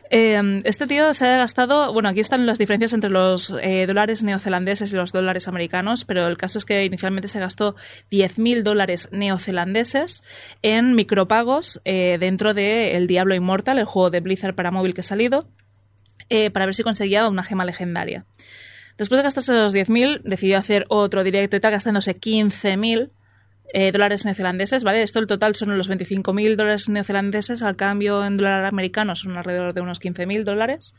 Eh, este tío se ha gastado, bueno, aquí están las diferencias entre los eh, dólares neozelandeses y los dólares americanos, pero el caso es que inicialmente se gastó 10.000 dólares neozelandeses en micropagos eh, dentro de El Diablo Inmortal, el juego de Blizzard para móvil que ha salido, eh, para ver si conseguía una gema legendaria. Después de gastarse los 10.000, decidió hacer otro directo y tal, gastándose 15.000 eh, dólares neozelandeses, ¿vale? Esto el total son los 25.000 dólares neozelandeses, al cambio en dólar americano son alrededor de unos 15.000 dólares,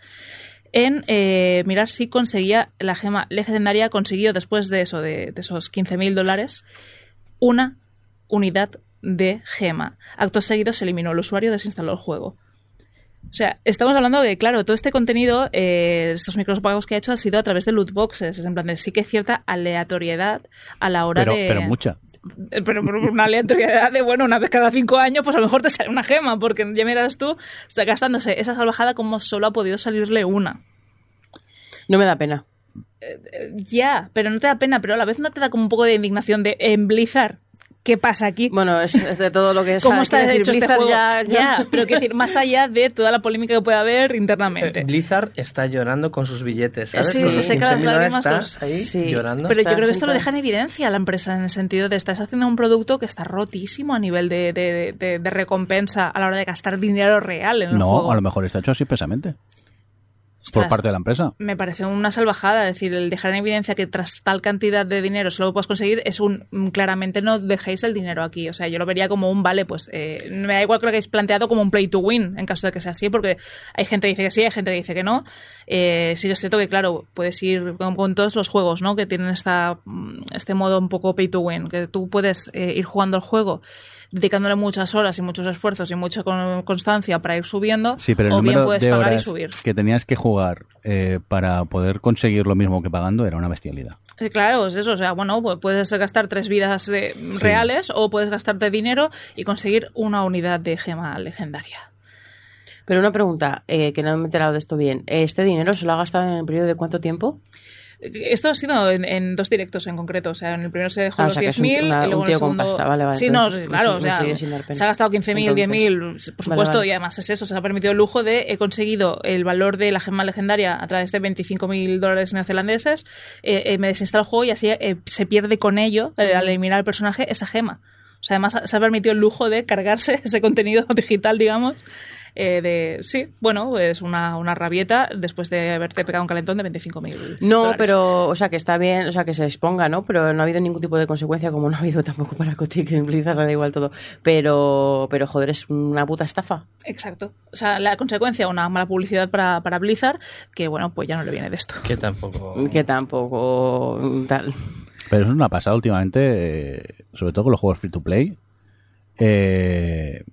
en eh, mirar si conseguía la gema legendaria, consiguió después de eso, de, de esos 15.000 dólares, una unidad de gema. Acto seguido se eliminó el usuario, desinstaló el juego. O sea, estamos hablando de, claro, todo este contenido, eh, estos micropagos que ha hecho ha sido a través de loot boxes. Es en plan de sí que cierta aleatoriedad a la hora Pero, de. pero mucha. Eh, Pero, pero una aleatoriedad de, bueno, una vez cada cinco años, pues a lo mejor te sale una gema, porque ya miras tú, está gastándose esa salvajada como solo ha podido salirle una. No me da pena. Eh, Ya, pero no te da pena, pero a la vez no te da como un poco de indignación de en Blizzard. ¿Qué pasa aquí? Bueno, es, de todo lo que es. ¿Cómo está decir, hecho este juego? ya- ya- pero quiero decir, más allá de toda la polémica que puede haber internamente. Eh, Blizzard está llorando con sus billetes, ¿sabes? Sí, se seca las 15.000 dólares lágrimas, ahí sí. llorando. Pero yo creo que esto lo deja en evidencia la empresa en el sentido de estás haciendo un producto que está rotísimo a nivel de, de- de- de recompensa a la hora de gastar dinero real en el No, juego. a lo mejor está hecho así Por parte de la empresa. Me parece una salvajada, es decir, el dejar en evidencia que tras tal cantidad de dinero solo lo puedes conseguir es un mm, claramente no dejéis el dinero aquí. O sea, yo lo vería como un vale, pues eh, me da igual que lo hayáis planteado como un play to win en caso de que sea así, porque hay gente que dice que sí, hay gente que dice que no. Eh, sí que es cierto que, claro, puedes ir con, con todos los juegos, ¿no? Que tienen esta, mm, este modo un poco pay to win, que tú puedes eh, ir jugando el juego dedicándole muchas horas y muchos esfuerzos y mucha con- constancia para ir subiendo, Sí, pero el o bien número puedes de pagar y horas subir. que tenías que jugar eh, para poder conseguir lo mismo que pagando era una bestialidad. Eh, Claro, es eso. O sea, bueno, pues puedes gastar tres vidas de- reales o puedes gastarte dinero y conseguir una unidad de gema legendaria. Pero una pregunta, eh, que no me he enterado de esto bien. ¿Este dinero se lo ha gastado en el periodo de cuánto tiempo? Esto ha sido en, en dos directos en concreto. O sea, en el primero se dejó Ah, los sea, que es un- 10.000 una- y luego un en el segundo... pasta, vale, vale, Sí, no, me claro. o sea, se ha gastado 15.000, Entonces, 10.000, por supuesto, vale. y además es eso. Se ha permitido el lujo de he conseguido el valor de la gema legendaria a través de 25.000 dólares neozelandeses. eh, eh, me desinstalo el juego y así eh, se pierde con ello, eh, al eliminar al personaje, esa gema. O sea, además se ha permitido el lujo de cargarse ese contenido digital, digamos, eh, de, sí, bueno, es una, una rabieta después de haberte pegado un calentón de 25.000 No, dólares. pero, o sea, que está bien, o sea, que se exponga, ¿no? Pero no ha habido ningún tipo de consecuencia, como no ha habido tampoco para Kotick, en Blizzard da igual todo. Pero, pero joder, es una puta estafa. Exacto. O sea, la consecuencia, una mala publicidad para, para Blizzard, que bueno, pues ya no le viene de esto. Que tampoco. Que tampoco tal. Pero es una pasada últimamente, eh, sobre todo con los juegos free to play. Eh,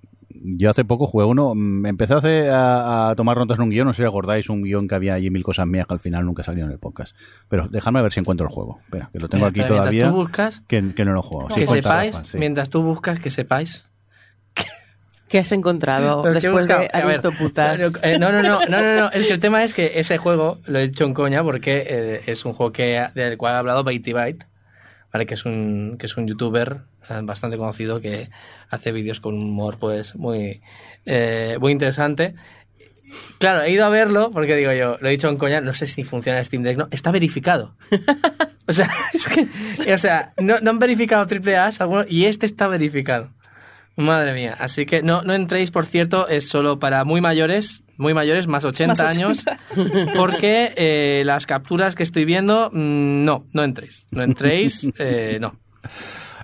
yo hace poco jugué uno, mm, empecé hace a, a tomar notas en un guion, no sé si acordáis un guion que había allí mil cosas mías que al final nunca salió en el podcast. Pero dejadme ver si encuentro el juego. Espera, que lo tengo aquí mientras todavía. tú buscas, Que, que no lo. Sí, que sepáis, sí. mientras tú buscas, que sepáis. ¿Qué has encontrado Pero después de ver, Aristoputas? eh, no, no, no, no, no, no, es que el tema es que ese juego lo he hecho en coña porque eh, es un juego que, del cual ha hablado Byte Byte, ¿vale? que es un que es un youtuber eh, bastante conocido que hace vídeos con un humor pues muy eh, muy interesante. Claro, he ido a verlo porque digo yo, lo he dicho en coña, no sé si funciona el Steam Deck, no, está verificado. O sea, es que, o sea, no, no han verificado triple A algunos y este está verificado. Madre mía, así que no, no entréis, por cierto, es solo para muy mayores, muy mayores, más 80 Más 80. años, porque eh, las capturas que estoy viendo, mm, no, no entréis, no entréis, eh, no.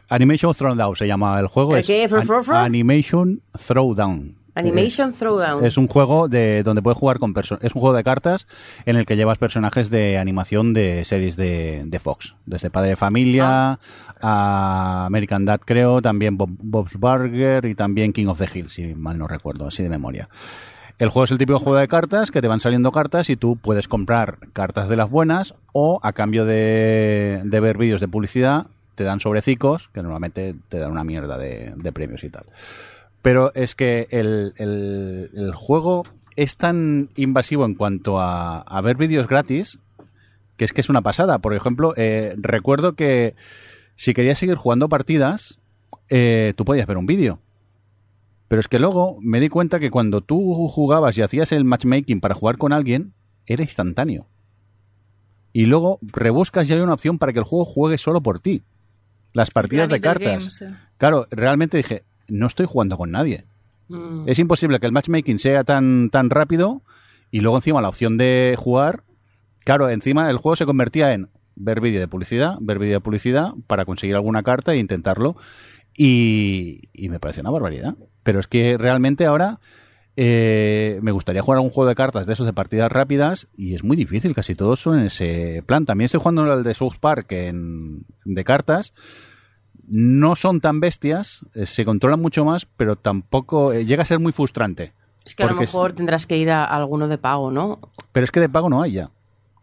Animation Throwdown se llama el juego. ¿El es qué? ¿Fro, fro, fro? Animation Throwdown. Animation Throwdown. Es un juego de donde puedes jugar con personas. Es un juego de cartas en el que llevas personajes de animación de series de, de Fox. Desde Padre de Familia a American Dad, creo, también Bob, Bob's Burger y también King of the Hill, si mal no recuerdo, así de memoria. El juego es el típico juego de cartas que te van saliendo cartas y tú puedes comprar cartas de las buenas o a cambio de, de ver vídeos de publicidad te dan sobrecicos que normalmente te dan una mierda de, premios y tal. Pero es que el, el- juego es tan invasivo en cuanto a, a ver vídeos gratis que es que es una pasada. Por ejemplo, eh, recuerdo que si querías seguir jugando partidas, eh, tú podías ver un vídeo. Pero es que luego me di cuenta que cuando tú jugabas y hacías el matchmaking para jugar con alguien, era instantáneo. Y luego rebuscas y hay una opción para que el juego juegue solo por ti. Las partidas de cartas. Games. Claro, realmente dije, no estoy jugando con nadie. Mm. Es imposible que el matchmaking sea tan, tan rápido y luego encima la opción de jugar, claro, encima el juego se convertía en ver vídeo de publicidad, ver vídeo de publicidad para conseguir alguna carta e intentarlo y, y me parecía una barbaridad. Pero es que realmente ahora eh, me gustaría jugar a un juego de cartas de esos de partidas rápidas y es muy difícil, casi todos son en ese plan. También estoy jugando el de South Park en, de cartas no son tan bestias, eh, se controlan mucho más, pero tampoco eh, llega a ser muy frustrante. Es que a lo es- mejor tendrás que ir a alguno de pago, ¿no? Pero es que de pago no hay ya.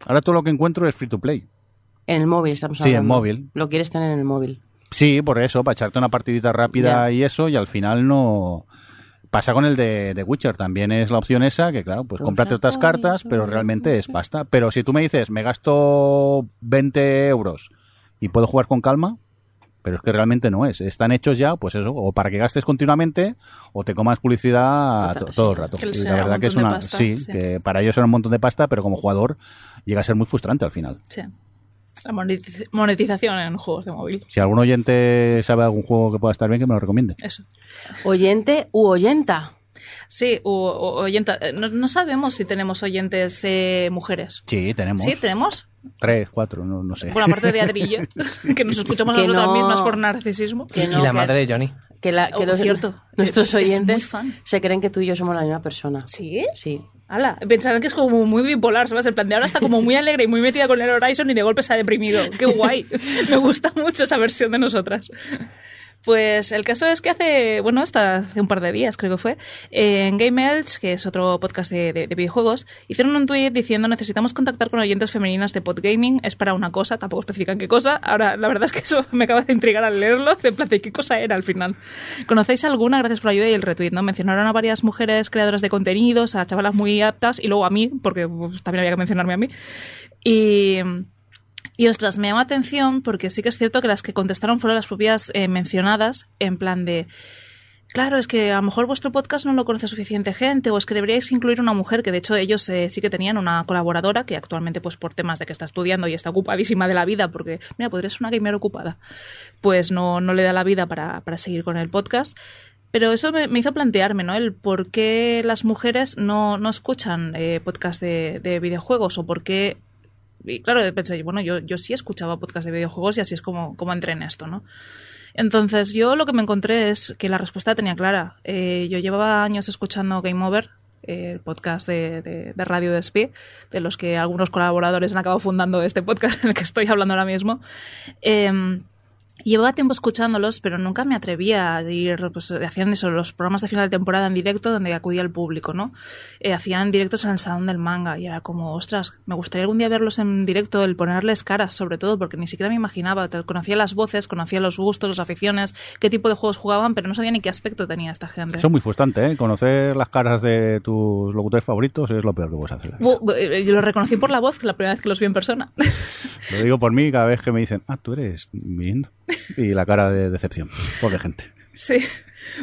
Ahora todo lo que encuentro es free to play. En el móvil estamos Sí, en hablando. móvil. Lo quieres tener en el móvil. Sí, por eso, para echarte una partidita rápida y eso, y al final no. Pasa con el de, de Witcher, también es la opción esa, que claro, pues Cosa cómprate otras cartas, pero realmente es pasta. Pero si tú me dices, me gasto 20 euros y puedo jugar con calma, pero es que realmente no es. Están hechos ya, pues eso, o para que gastes continuamente o te comas publicidad Total, to- todo sí. el rato. Que les Y la verdad que es una. pasta, sí, sí. que para ellos era un montón de pasta, pero como jugador llega a ser muy frustrante al final. Sí. La monetiz- monetización en juegos de móvil. Si algún oyente sabe algún juego que pueda estar bien, que me lo recomiende. Eso. Oyente u oyenta. Sí, u- o- oyenta. eh, No, no sabemos si tenemos oyentes eh, mujeres. Sí, tenemos. ¿Sí? ¿Tenemos? Tres, cuatro, no, no sé. Bueno, aparte de Adri y yo, que nos escuchamos a Que nosotras no. mismas por narcisismo. Que no, y la que- madre de Johnny. Que, la, que Oh, los, cierto. nuestros oyentes fan. se creen que tú y yo somos la misma persona. ¿Sí? Sí. Ala, pensarán que es como muy bipolar, ¿sabes? El plan de ahora está como muy alegre y muy metida con el Horizon y de golpe se ha deprimido. ¡Qué guay! Me gusta mucho esa versión de nosotras. Pues el caso es que hace, bueno, hasta hace un par de días creo que fue, en Game Elch, que es otro podcast de videojuegos, hicieron un tweet diciendo necesitamos contactar con oyentes femeninas de Podgaming, es para una cosa, tampoco especifican qué cosa. Ahora, la verdad es que eso me acaba de intrigar al leerlo, de plan de qué cosa era al final. ¿Conocéis alguna? Gracias por la ayuda y el retweet, ¿no? Mencionaron a varias mujeres creadoras de contenidos, a chavalas muy aptas y luego a mí, porque pues, también había que mencionarme a mí. Y... Y ostras, me llama atención porque sí que es cierto que las que contestaron fueron las propias eh, mencionadas, en plan de. Claro, es que a lo mejor vuestro podcast no lo conoce suficiente gente, o es que deberíais incluir una mujer, que de hecho ellos eh, sí que tenían una colaboradora, que actualmente, pues por temas de que está estudiando y está ocupadísima de la vida, porque, mira, podría ser una gamer ocupada, pues no, no le da la vida para, para seguir con el podcast. Pero eso me, hizo plantearme, ¿no? El por qué las mujeres no, no escuchan eh, podcast de, de videojuegos o por qué y claro, pensé, bueno, yo, yo sí escuchaba podcast de videojuegos y así es como, como entré en esto, ¿no? Entonces, yo lo que me encontré es que la respuesta tenía clara. Eh, yo llevaba años escuchando Game Over, eh, el podcast de, de, de Radio Despí, de los que algunos colaboradores han acabado fundando este podcast en el que estoy hablando ahora mismo. Eh, Llevaba tiempo escuchándolos, pero nunca me atrevía a ir, pues hacían eso, los programas de final de temporada en directo donde acudía el público, ¿no? Eh, hacían directos en el salón del manga y era como, ostras, me gustaría algún día verlos en directo, el ponerles caras sobre todo, porque ni siquiera me imaginaba, conocía las voces, conocía los gustos, las aficiones, qué tipo de juegos jugaban, pero no sabía ni qué aspecto tenía esta gente. Eso es muy frustrante, ¿eh? Conocer las caras de tus locutores favoritos es lo peor que puedes hacer. Eh, yo lo reconocí por la voz, la primera vez que los vi en persona. Lo digo por mí cada vez que me dicen, ah, tú eres viendo y la cara de decepción. Pobre gente. Sí.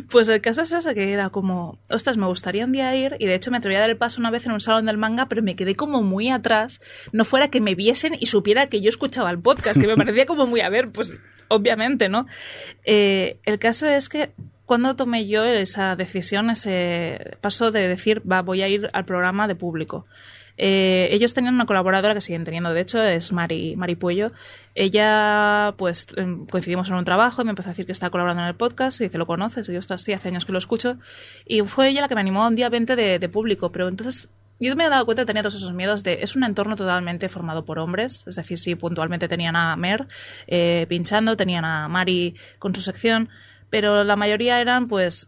Pues el caso es ese, que era como, ostras, me gustaría un día ir, y de hecho me atreví a dar el paso una vez en un salón del manga, pero me quedé como muy atrás, no fuera que me viesen y supiera que yo escuchaba el podcast, que me parecía como muy, a ver, pues obviamente, ¿no? Eh, el caso es que cuando tomé yo esa decisión, ese paso de decir, va, voy a ir al programa de público. Eh, ellos tenían una colaboradora que siguen teniendo, de hecho, es Mari, Mari Puello. Ella, pues, em, coincidimos en un trabajo y me empezó a decir que estaba colaborando en el podcast y dice, ¿lo conoces? Y yo, estás sí, hace años que lo escucho. Y fue ella la que me animó a un día 20 de, de público, pero entonces yo me he dado cuenta que tenía todos esos miedos de es un entorno totalmente formado por hombres, es decir, sí, puntualmente tenían a Mer eh, pinchando, tenían a Mari con su sección, pero la mayoría eran pues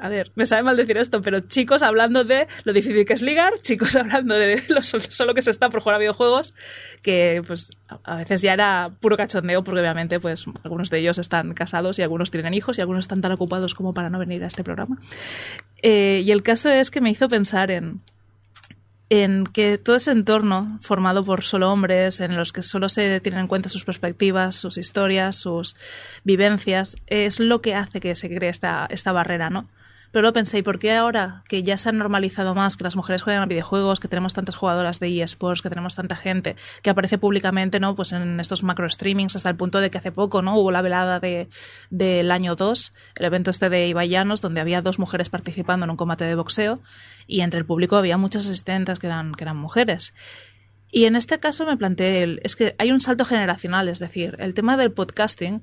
a ver, me sabe mal decir esto, pero chicos hablando de lo difícil que es ligar, chicos hablando de lo solo que se está por jugar a videojuegos, que pues a veces ya era puro cachondeo, porque obviamente pues algunos de ellos están casados y algunos tienen hijos y algunos están tan ocupados como para no venir a este programa. Eh, y el caso es que me hizo pensar en, en que todo ese entorno formado por solo hombres, en los que solo se tienen en cuenta sus perspectivas, sus historias, sus vivencias, es lo que hace que se cree esta, esta barrera, ¿no? Pero luego pensé, ¿y por qué ahora que ya se han normalizado más que las mujeres juegan a videojuegos, que tenemos tantas jugadoras de eSports, que tenemos tanta gente que aparece públicamente, ¿no? Pues en estos macro streamings hasta el punto de que hace poco, ¿no? Hubo la velada de, del año 2, el evento este de Ibayanos, donde había dos mujeres participando en un combate de boxeo y entre el público había muchas asistentes que eran, que eran mujeres. Y en este caso me planteé, es que hay un salto generacional, es decir, el tema del podcasting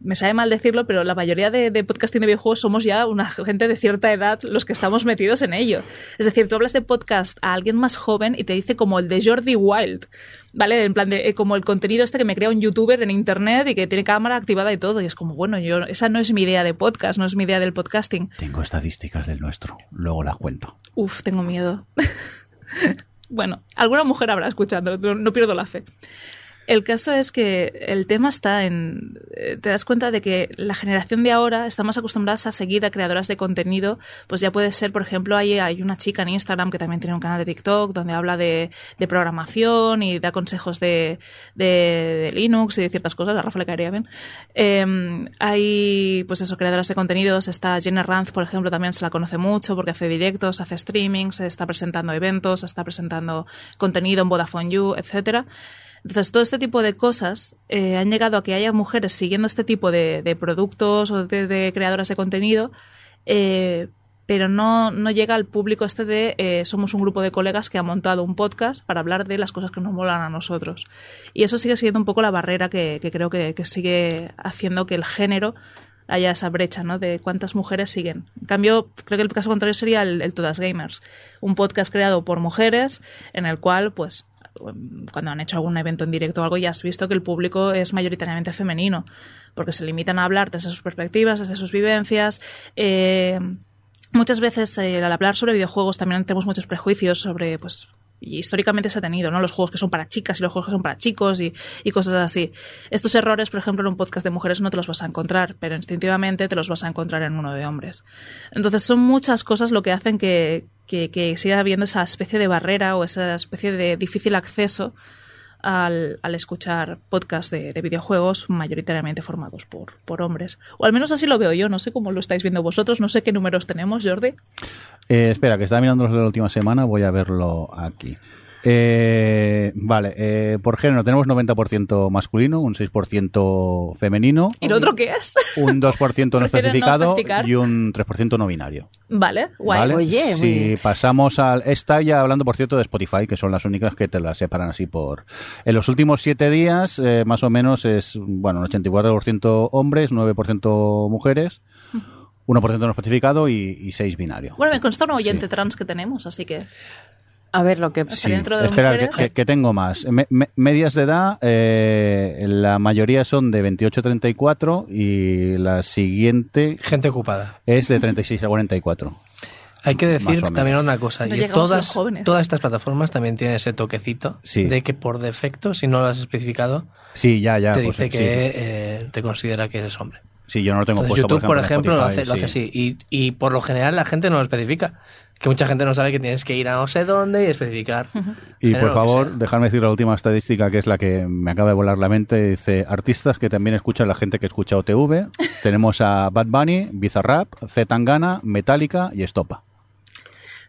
me sabe mal decirlo, pero la mayoría de, de, podcasting de videojuegos somos ya una gente de cierta edad los que estamos metidos en ello. Es decir, tú hablas de podcast a alguien más joven y te dice como el de Jordi Wild, ¿vale? En plan de eh, como el contenido este que me crea un youtuber en internet y que tiene cámara activada y todo. Y es como, bueno, yo esa no es mi idea de podcast, no es mi idea del podcasting. Tengo estadísticas del nuestro, luego las cuento. Uf, tengo miedo. bueno, alguna mujer habrá escuchando, no pierdo la fe. El caso es que el tema está en. Eh, te das cuenta de que la generación de ahora está más acostumbrada a seguir a creadoras de contenido. Pues ya puede ser, por ejemplo, hay, una chica en Instagram que también tiene un canal de TikTok donde habla de, programación y da consejos de, de, Linux y de ciertas cosas. A Rafa le caería bien. Eh, hay, pues eso, creadoras de contenidos. Está Jenna Ranz, por ejemplo, también se la conoce mucho porque hace directos, hace streamings, está presentando eventos, está presentando contenido en Vodafone You, etcétera. Entonces, todo este tipo de cosas eh, han llegado a que haya mujeres siguiendo este tipo de, productos o de, creadoras de contenido, eh, pero no, no, llega al público este de eh, somos un grupo de colegas que ha montado un podcast para hablar de las cosas que nos molan a nosotros. Y eso sigue siendo un poco la barrera que, creo que, sigue haciendo que el género haya esa brecha, ¿no? De cuántas mujeres siguen. En cambio, creo que el caso contrario sería el Todas Gamers, un podcast creado por mujeres en el cual, pues, cuando han hecho algún evento en directo o algo, ya has visto que el público es mayoritariamente femenino, porque se limitan a hablar desde sus perspectivas, desde sus vivencias. Eh, muchas veces eh, al hablar sobre videojuegos también tenemos muchos prejuicios sobre, pues, y históricamente se ha tenido, ¿no? Los juegos que son para chicas y los juegos que son para chicos y, y, cosas así. Estos errores, por ejemplo, en un podcast de mujeres no te los vas a encontrar, pero instintivamente te los vas a encontrar en uno de hombres. Entonces son muchas cosas lo que hacen que, que, que siga habiendo esa especie de barrera o esa especie de difícil acceso al, al escuchar podcasts de, de, videojuegos mayoritariamente formados por, por, hombres. O al menos así lo veo yo, no sé cómo lo estáis viendo vosotros, no sé qué números tenemos, Jordi. Eh, espera, que estaba mirando los de la última semana, voy a verlo aquí. Eh, vale, eh, por género tenemos 90% masculino, un 6% femenino, ¿Y lo otro qué es? un 2% no ¿Prefieren no especificado y un 3% no binario. Vale, guay. ¿vale? Oye, si pasamos al... Está ya hablando, por cierto, de Spotify, que son las únicas que te las separan así por... En los últimos siete días, eh, más o menos, es, bueno, un 84% hombres, 9% mujeres, 1% no especificado y, y 6 binario. Bueno, me consta un oyente Sí. trans que tenemos, así que... A ver lo que... Sí. dentro de espera, que, mujeres. que- que tengo más. Me- me- medias de edad, eh, la mayoría son de 28 a 34 y la siguiente Gente ocupada. es de 36 a 44. Hay que decir también una cosa. No y todas, todas estas plataformas también tienen ese toquecito Sí. de que por defecto, si no lo has especificado, Sí, ya, ya. te pues, dice sí, que sí. eh, te considera que eres hombre. Sí, yo no lo tengo Entonces, puesto, YouTube, por ejemplo, en lo, hace, Spotify, lo hace sí. así. Y, y por lo general la gente no lo especifica. Que mucha gente no sabe que tienes que ir a no sé dónde y especificar. Y por favor, sea. dejadme decir la última estadística que es la que me acaba de volar la mente. Dice, artistas que también escuchan la gente que escucha OTV. Tenemos a Bad Bunny, Bizarrap, Z Tangana, Metallica y Estopa.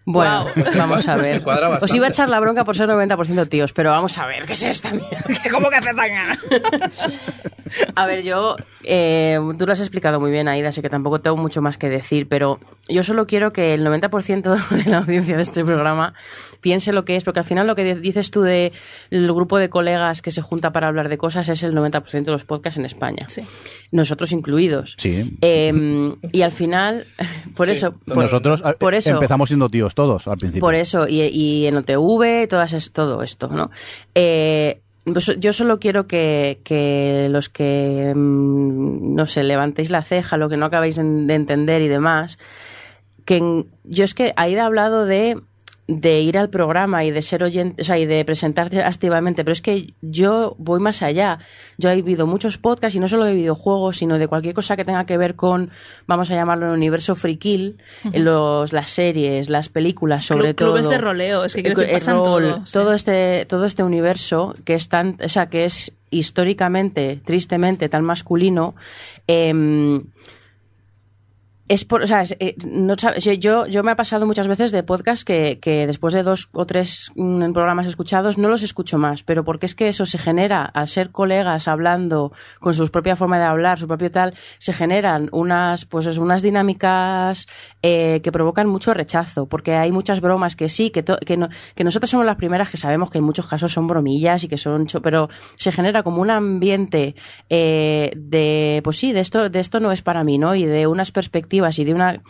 Bueno, Guau. vamos a ver. Os iba a echar la bronca por ser 90% tíos, pero vamos a ver, ¿qué es esta mierda? ¿Cómo que hace tan gana? A ver, yo, eh, tú lo has explicado muy bien, Aida, así que tampoco tengo mucho más que decir, pero yo solo quiero que el 90% de la audiencia de este programa piense lo que es, porque al final lo que dices tú del grupo de colegas que se junta para hablar de cosas es el 90% de los podcasts en España. Sí. Nosotros incluidos. Sí. Eh, y al final, por eso... por- Nosotros eh, por eso- empezamos siendo tíos todos al principio. por eso, y, y en OTV, todas es, todo esto, ¿no? Eh, pues yo solo quiero que, que los que, mm, no sé, levantéis la ceja, lo que no acabáis de, de entender y demás, que yo es que Aida ha hablado de, de ir al programa y de ser oyente, o sea, y de presentarte activamente, pero es que yo voy más allá. Yo he vivido muchos podcasts y no solo de videojuegos, sino de cualquier cosa que tenga que ver con, vamos a llamarlo, el universo frikil, los, las series, las películas, sobre Club- todo. clubes de roleo, es que pasan rol, todo, sí. este, todo este universo que es tan, o sea, que es históricamente, tristemente, tan masculino, em, es por, o sea, es, eh, no yo- yo, me ha pasado muchas veces de podcast que, que después de dos o tres mm, programas escuchados no los escucho más, pero porque es que eso se genera al ser colegas hablando con su propia forma de hablar, su propio tal, se generan unas, pues unas dinámicas eh, que provocan mucho rechazo, porque hay muchas bromas que sí, que, to- que, no- que nosotros somos las primeras que sabemos que en muchos casos son bromillas y que son, pero se genera como un ambiente eh, de, pues sí, de esto, de esto no es para mí, ¿no? Y de unas perspectivas y de una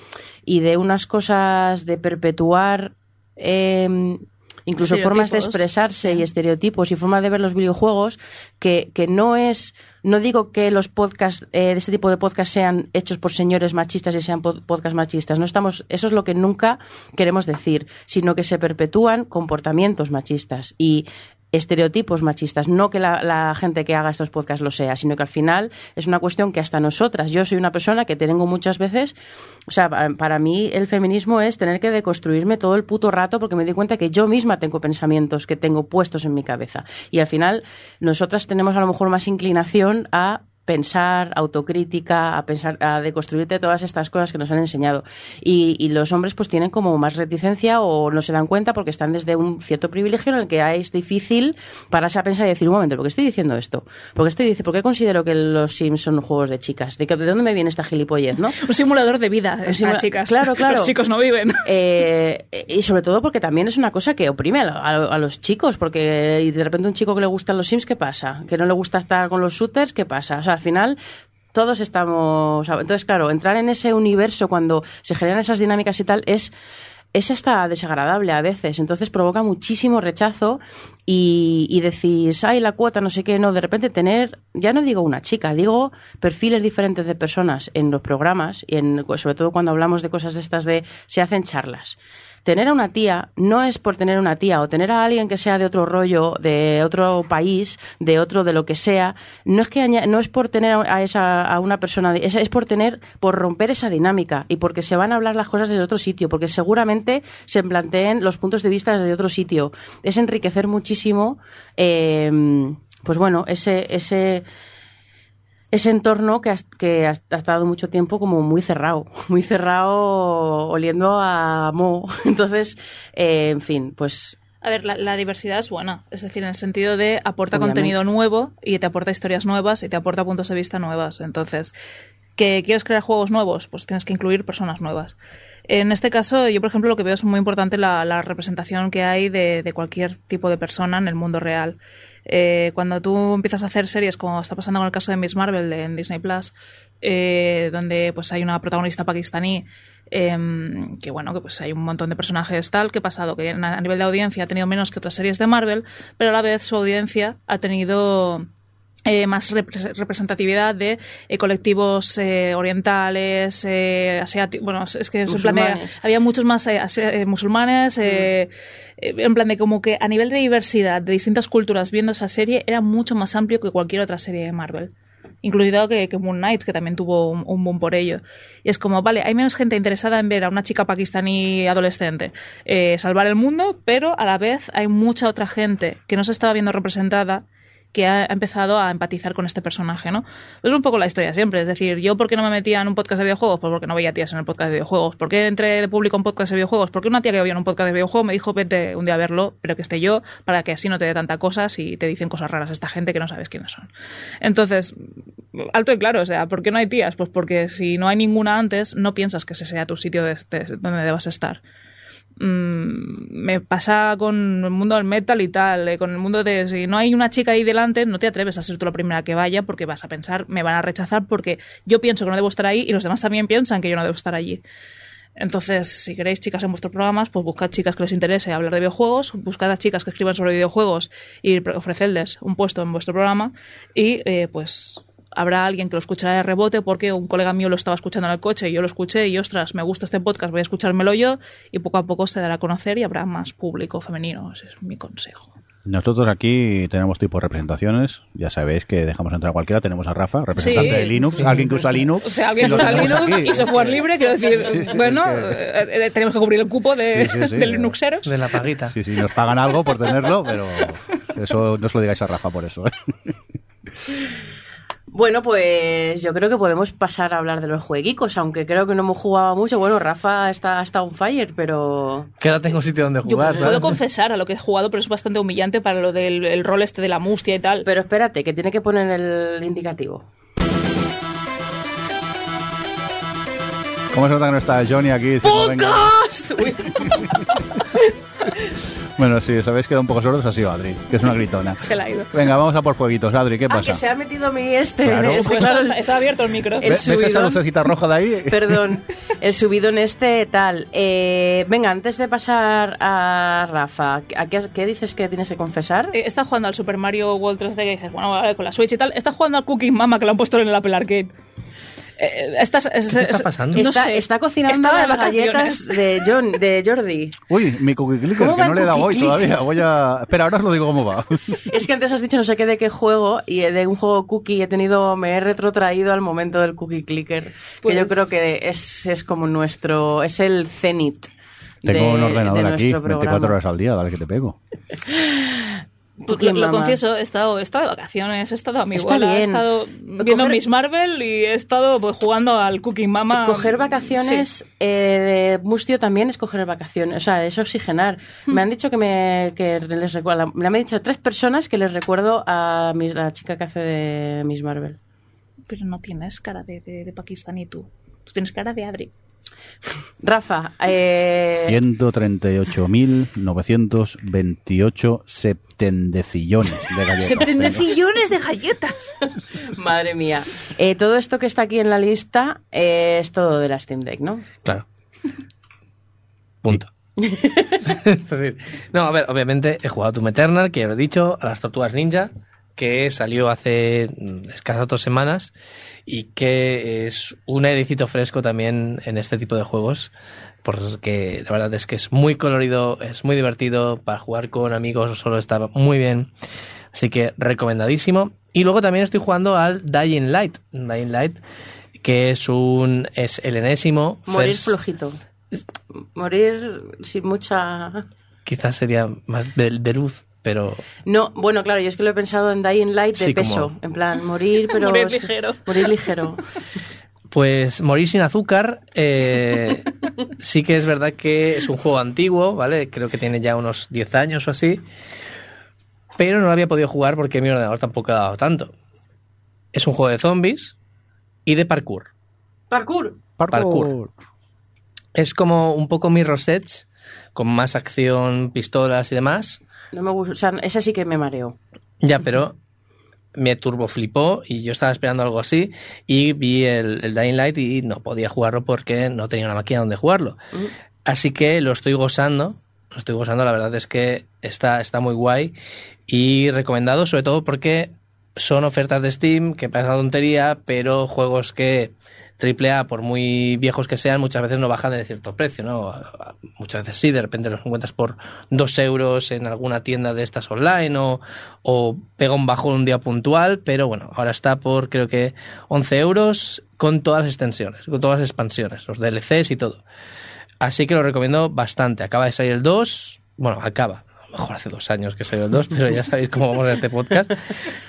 y de unas cosas de perpetuar eh, incluso formas de expresarse y estereotipos y formas de ver los videojuegos que, que no es no digo que los podcasts eh, de este tipo de podcasts sean hechos por señores machistas y sean pod- podcasts machistas. No estamos eso es lo que nunca queremos decir sino que se perpetúan comportamientos machistas. Y estereotipos machistas, no que la, la gente que haga estos podcasts lo sea, sino que al final es una cuestión que hasta nosotras, yo soy una persona que tengo muchas veces, o sea, para, para mí el feminismo es tener que deconstruirme todo el puto rato porque me di cuenta que yo misma tengo pensamientos que tengo puestos en mi cabeza. Y al final nosotras tenemos a lo mejor más inclinación a pensar, autocrítica, a pensar, a deconstruirte todas estas cosas que nos han enseñado. Y, y los hombres pues tienen como más reticencia o no se dan cuenta porque están desde un cierto privilegio en el que es difícil pararse a pensar y decir, un momento, ¿por qué estoy diciendo esto? ¿Por qué, estoy, ¿por qué considero que los Sims son juegos de chicas? ¿De, qué- de dónde me viene esta gilipollez, no? Un simulador de vida, es simula- chicas. claro, claro. Los chicos no viven. Eh, y sobre todo porque también es una cosa que oprime a, a- a los chicos, porque de repente un chico que le gustan los Sims, ¿qué pasa? Que no le gusta estar con los shooters, ¿qué pasa? O sea, al final todos estamos... Entonces, claro, entrar en ese universo cuando se generan esas dinámicas y tal es... Es hasta desagradable a veces, entonces provoca muchísimo rechazo y, y decís, ay, la cuota, no sé qué, no, de repente tener, ya no digo una chica, digo perfiles diferentes de personas en los programas y en, sobre todo cuando hablamos de cosas de estas de, se hacen charlas tener a una tía no es por tener una tía o tener a alguien que sea de otro rollo, de otro país, de otro de lo que sea, no es que no es por tener a esa a una persona, es, es por tener por romper esa dinámica y porque se van a hablar las cosas desde otro sitio, porque seguramente se planteen los puntos de vista desde otro sitio. Es enriquecer muchísimo eh, pues bueno, ese ese ese entorno que ha, que ha ha estado mucho tiempo como muy cerrado, muy cerrado oliendo a mo. Entonces, eh, en fin, pues A ver, la, la diversidad es buena, es decir, en el sentido de aporta Obviamente. contenido nuevo y te aporta historias nuevas y te aporta puntos de vista nuevas. Entonces, que quieres crear juegos nuevos, pues tienes que incluir personas nuevas. En este caso, yo, por ejemplo, lo que veo es muy importante la, la representación que hay de, de cualquier tipo de persona en el mundo real. Eh, cuando tú empiezas a hacer series, como está pasando con el caso de Miss Marvel en Disney Plus, eh, donde pues hay una protagonista pakistaní em, que bueno que pues hay un montón de personajes tal que ha pasado que a nivel de audiencia ha tenido menos que otras series de Marvel pero a la vez su audiencia ha tenido eh, más repre- representatividad de eh, colectivos eh, orientales, asiáticos. Bueno, es que es en plan de- Musulmanes. había muchos más musulmanes. eh, eh, en plan de como que a nivel de diversidad de distintas culturas viendo esa serie era mucho más amplio que cualquier otra serie de Marvel. Incluido que, que Moon Knight, que también tuvo un, un boom por ello. Y es como, vale, hay menos gente interesada en ver a una chica pakistaní adolescente salvar el mundo, pero a la vez hay mucha otra gente que no se estaba viendo representada que ha empezado a empatizar con este personaje, ¿no? Es un poco la historia siempre, es decir, yo por qué no me metía en un podcast de videojuegos, pues porque no veía tías en el podcast de videojuegos, ¿por qué entré de público en podcast de videojuegos? Porque una tía que veía en un podcast de videojuegos me dijo, vete un día a verlo, pero que esté yo, para que así no te dé tanta cosas y te dicen cosas raras esta gente que no sabes quiénes son. Entonces, alto y claro, o sea, ¿por qué no hay tías? Pues porque si no hay ninguna antes, no piensas que ese sea tu sitio de- de- donde debas estar me pasa con el mundo del metal y tal, eh, con el mundo de si no hay una chica ahí delante, no te atreves a ser tú la primera que vaya porque vas a pensar, me van a rechazar porque yo pienso que no debo estar ahí y los demás también piensan que yo no debo estar allí. Entonces, si queréis chicas en vuestros programas, pues buscad chicas que les interese hablar de videojuegos, buscad a chicas que escriban sobre videojuegos y ofrecerles un puesto en vuestro programa y eh, pues habrá alguien que lo escuchará de rebote porque un colega mío lo estaba escuchando en el coche y yo lo escuché y ostras, me gusta este podcast, voy a escuchármelo yo y poco a poco se dará a conocer y habrá más público femenino, ese es mi consejo. Nosotros aquí tenemos tipo de representaciones. Ya sabéis que dejamos entrar a cualquiera. Tenemos a Rafa, representante Sí. de Linux, alguien que usa Linux. O sea, alguien lo usa Linux aquí. y software libre, quiero decir, Sí, sí, bueno, es eh, eh, tenemos que cubrir el cupo de, Sí, sí, sí, de. Linuxeros. De la paguita. Sí, sí, nos pagan algo por tenerlo, pero eso no se lo digáis a Rafa por eso. ¿eh? Bueno, pues yo creo que podemos pasar a hablar de los jueguicos, aunque creo que no hemos jugado mucho. Bueno, Rafa está, está on fire, pero... Que ahora tengo sitio donde Yo jugar, puedo ¿sabes? confesar a lo que he jugado, pero es bastante humillante para lo del el rol este de la mustia y tal. Pero espérate, que tiene que poner el indicativo. ¿Cómo se nota que no está Johnny aquí? diciendo, venga? ¡Podcast! Bueno, sí, sabéis que era un poco sordos, ha sido Adri, que es una gritona. Se la ha ido. Venga, vamos a por jueguitos. Adri, ¿qué ah, pasa? que se ha metido mi este. Claro. ese, Pues claro, está, está abierto el micro. El ¿Ve- ¿Ves esa subidón. lucecita roja de ahí? Perdón, el subidón este tal. Eh, venga, antes de pasar a Rafa, ¿a qué, qué dices que tienes que confesar? Eh, Está jugando al Super Mario World 3D que dices, bueno, vale, con la Switch y tal. Está jugando al Cooking Mama que lo han puesto en el Apple Arcade. Eh, estás- es- ¿Qué está es- pasando? no está, sé. está cocinando las galletas de John, de Jordi. Uy, mi cookie clicker, ¿Cómo que no le he dado hoy click? todavía. Voy a... Espera, ahora os lo digo cómo va. Es que antes has dicho no sé qué de qué juego y de un juego cookie he tenido, me he retrotraído al momento del cookie clicker, Pues- que yo creo que es, es como nuestro, es el cenit. Tengo de- un ordenador de aquí, nuestro 24 programa. horas al día, dale que te pego. Pues lo, confieso, he estado, he estado de vacaciones, he estado a mi Está bola, he estado viendo Coger- Miss Marvel y he estado pues, jugando al Cooking Mama. Coger vacaciones Sí. eh, de Mustio también es coger vacaciones, o sea, es oxigenar. Hmm. Me han dicho que me que les recuerda, me han dicho tres personas que les recuerdo a mi- la chica que hace de Miss Marvel. Pero no tienes cara de, de, de pakistaní tú. Tú tienes cara de Adri. Rafa, eh, 138.928 septendecillones de galletas. ¡Septendecillones de galletas! madre mía, Eh, todo esto que está aquí en la lista eh, es todo de la Steam Deck, ¿no? Claro. Punto. es decir, no, a ver, obviamente he jugado a Doom Eternal, que ya lo he dicho, a las Tortugas Ninja, que salió hace mm, escasas dos semanas y que es un airecito fresco también en este tipo de juegos, porque la verdad es que es muy colorido, es muy divertido, para jugar con amigos solo está muy bien, así que recomendadísimo. Y luego también estoy jugando al Dying Light, Dying Light, que es un es el enésimo Morir first- flojito. Morir sin mucha... quizás sería más de, de luz, pero No, bueno, claro, yo es que lo he pensado en Dying Light de Sí, como- peso, en plan, morir, pero... Morir ligero. Morir ligero. pues morir sin azúcar, eh, sí que es verdad que es un juego antiguo, ¿vale? Creo que tiene ya unos 10 años o así. Pero no lo había podido jugar porque mi ordenador tampoco ha dado tanto. Es un juego de zombies y de parkour. Parkour. Parkour. Es como un poco Mirror's Edge, con más acción, pistolas y demás. No me gusta, o sea, ese sí que me mareo. Ya, pero me turbo flipó y yo estaba esperando algo así y vi el, el Dying Light y no podía jugarlo porque no tenía una máquina donde jugarlo. Así que lo estoy gozando, lo estoy gozando, la verdad es que está, está muy guay y recomendado sobre todo porque son ofertas de Steam, que parece una tontería, pero juegos que AAA, por muy viejos que sean, muchas veces no bajan de cierto precio, ¿no? Muchas veces sí, de repente los encuentras por dos euros en alguna tienda de estas online o, o pega un bajón un día puntual, pero bueno, ahora está por creo que 11 euros con todas las extensiones, con todas las expansiones, los DLCs y todo. Así que lo recomiendo bastante. Acaba de salir el 2, bueno, acaba, a lo mejor hace dos años que salió el 2, pero ya sabéis cómo vamos a este podcast.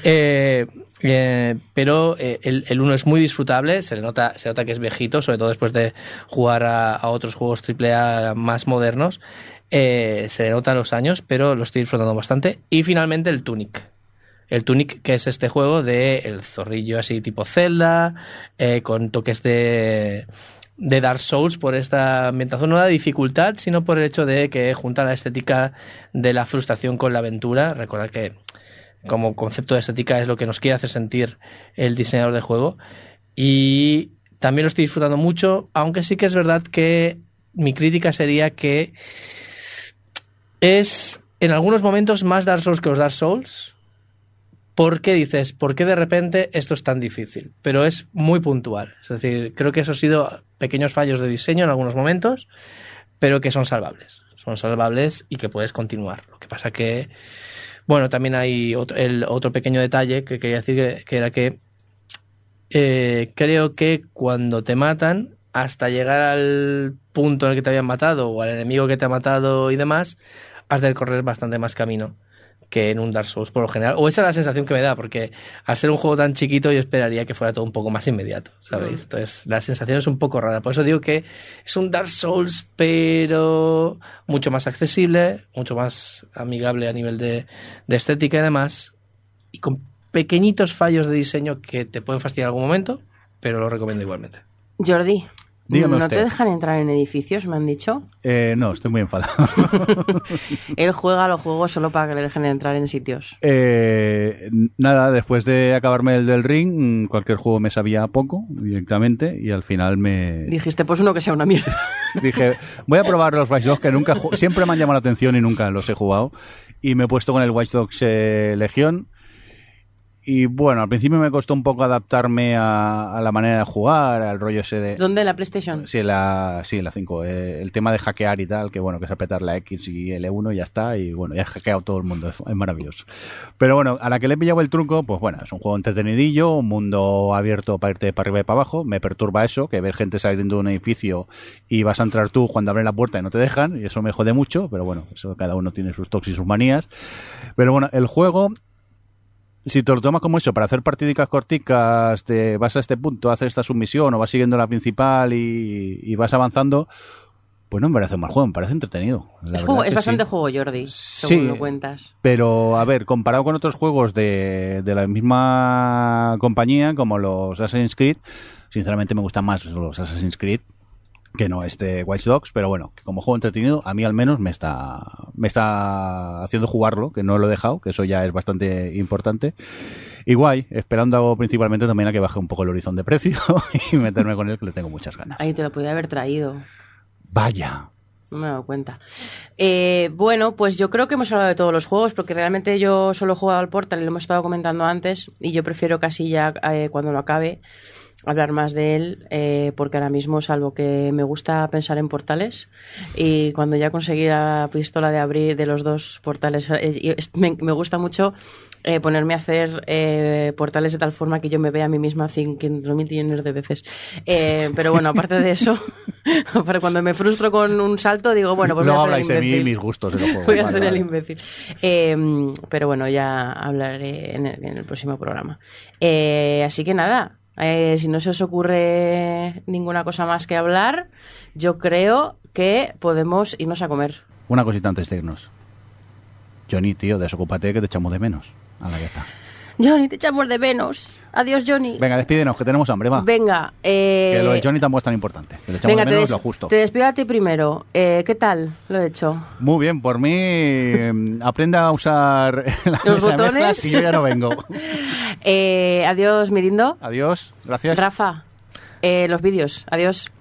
Eh, eh, pero eh, el, el 1 es muy disfrutable, se le nota, se nota que es viejito, sobre todo después de jugar a, a otros juegos AAA más modernos. Eh, se le notan los años, pero lo estoy disfrutando bastante. Y finalmente el Tunic. El Tunic, que es este juego de el zorrillo así tipo Zelda, eh, con toques de, de Dark Souls por esta ambientación, no la dificultad, sino por el hecho de que junta la estética de la frustración con la aventura. Recordad que como concepto de estética es lo que nos quiere hacer sentir el diseñador del juego. Y también lo estoy disfrutando mucho, aunque sí que es verdad que mi crítica sería que es en algunos momentos más Dark Souls que los Dark Souls. Porque dices, ¿por qué de repente esto es tan difícil? Pero es muy puntual. Es decir, creo que eso ha sido pequeños fallos de diseño en algunos momentos, pero que son salvables. Son salvables y que puedes continuar. Lo que pasa que, bueno, también hay otro, el, otro pequeño detalle que quería decir que, era que eh, creo que cuando te matan, hasta llegar al punto en el que te habían matado o al enemigo que te ha matado y demás, has de recorrer bastante más camino que en un Dark Souls por lo general. O esa es la sensación que me da, porque al ser un juego tan chiquito yo esperaría que fuera todo un poco más inmediato, ¿sabéis? Mm. Entonces la sensación es un poco rara. Por eso digo que es un Dark Souls, pero mucho más accesible, mucho más amigable a nivel de, de estética y demás, y con pequeñitos fallos de diseño que te pueden fastidiar en algún momento, pero lo recomiendo igualmente. Jordi, Dígame ¿no usted. te dejan entrar en edificios, me han dicho? Eh, no, estoy muy enfadado. Él juega los juegos solo para que le dejen entrar en sitios. Eh, nada, después de acabarme el del ring, cualquier juego me sabía poco directamente y al final me Dijiste, pues uno que sea una mierda. dije, voy a probar los Watch Dogs que nunca siempre me han llamado la atención y nunca los he jugado y me he puesto con el Watch Dogs eh, Legión y bueno, al principio me costó un poco adaptarme a, a la manera de jugar, al rollo ese de... ¿Dónde? ¿La PlayStation? Sí, la, sí, la 5. eh, el tema de hackear y tal, que bueno, que es apretar la X y L1 y ya está. Y bueno, ya he hackeado todo el mundo, es, es maravilloso. Pero bueno, a la que le he pillado el truco, pues bueno, es un juego entretenidillo, un mundo abierto para irte para arriba y para abajo. Me perturba eso, que ver gente saliendo de un edificio y vas a entrar tú cuando abren la puerta y no te dejan, y eso me jode mucho, pero bueno, eso cada uno tiene sus tocs y sus manías. Pero bueno, el juego si te lo tomas como eso, para hacer partidicas corticas, te vas a este punto, haces esta submisión o vas siguiendo la principal y, y vas avanzando, pues no me parece un mal juego, me parece entretenido. La Es, juego- bastante sí. juego, Jordi, según Sí. lo cuentas. Pero, a ver, comparado con otros juegos de, de la misma compañía, como los Assassin's Creed, sinceramente me gustan más los Assassin's Creed que no este Watch Dogs, pero bueno, que como juego entretenido, a mí al menos me está, me está haciendo jugarlo, que no lo he dejado, que eso ya es bastante importante. Y guay, esperando principalmente también a que baje un poco el horizonte de precio y meterme con él, que le tengo muchas ganas. Ahí te lo podía haber traído. Vaya. No me he dado cuenta. Eh, bueno, pues yo creo que hemos hablado de todos los juegos, porque realmente yo solo he jugado al Portal y lo hemos estado comentando antes, y yo prefiero casi ya eh, cuando lo acabe hablar más de él, eh, porque ahora mismo, salvo que me gusta pensar en portales, y cuando ya conseguí la pistola de abrir de los dos portales, eh, me, me gusta mucho eh, ponerme a hacer eh, portales de tal forma que yo me vea a mí misma 500 mil millones de veces. Eh, pero bueno, aparte de eso, aparte cuando me frustro con un salto, digo, bueno, pues Luego voy a habláis el de mí y mis gustos los juegos. Voy a Vale, hacer el vale. imbécil. Eh, pero bueno, ya hablaré en el, en el próximo programa. Eh, así que nada, Eh, si no se os ocurre ninguna cosa más que hablar, yo creo que podemos irnos a comer. Una cosita antes de irnos. Johnny, tío, desocúpate que te echamos de menos. A la ya está. Johnny, te echamos de menos. Adiós, Johnny. Venga, despídenos, que tenemos hambre, va. Venga, eh, Que lo de Johnny tampoco es tan importante. Que le echamos venga, de te, menos des- lo justo. te despido a ti primero. Eh, ¿Qué tal lo he hecho? Muy bien, por mí, eh, aprenda a usar la ¿Los mesa botones? y yo ya no vengo. Eh, adiós, Mirindo. Adiós, gracias. Rafa, eh, los vídeos. Adiós.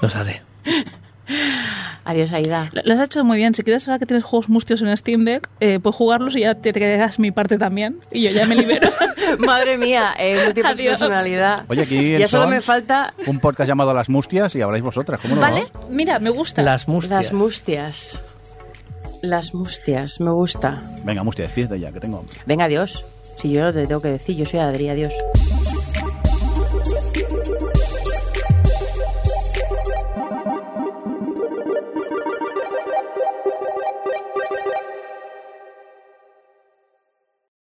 Los haré. Adiós, Aida. Lo lo has hecho muy bien. Si quieres, ahora que tienes juegos mustios en Steam Deck, eh, puedes jugarlos y ya te, te quedas mi parte también. Y yo ya me libero. Madre mía, eh, múltiple personalidad. Oye, aquí en Ya solo me falta un podcast llamado Las Mustias y habláis vosotras, ¿cómo no? ¿Vale? Mira, me gusta. Las mustias. las mustias. Las mustias, me gusta. Venga, Mustia, despídete ya, que tengo hambre. Venga, adiós. Si yo te tengo que decir, yo soy Adri, adiós.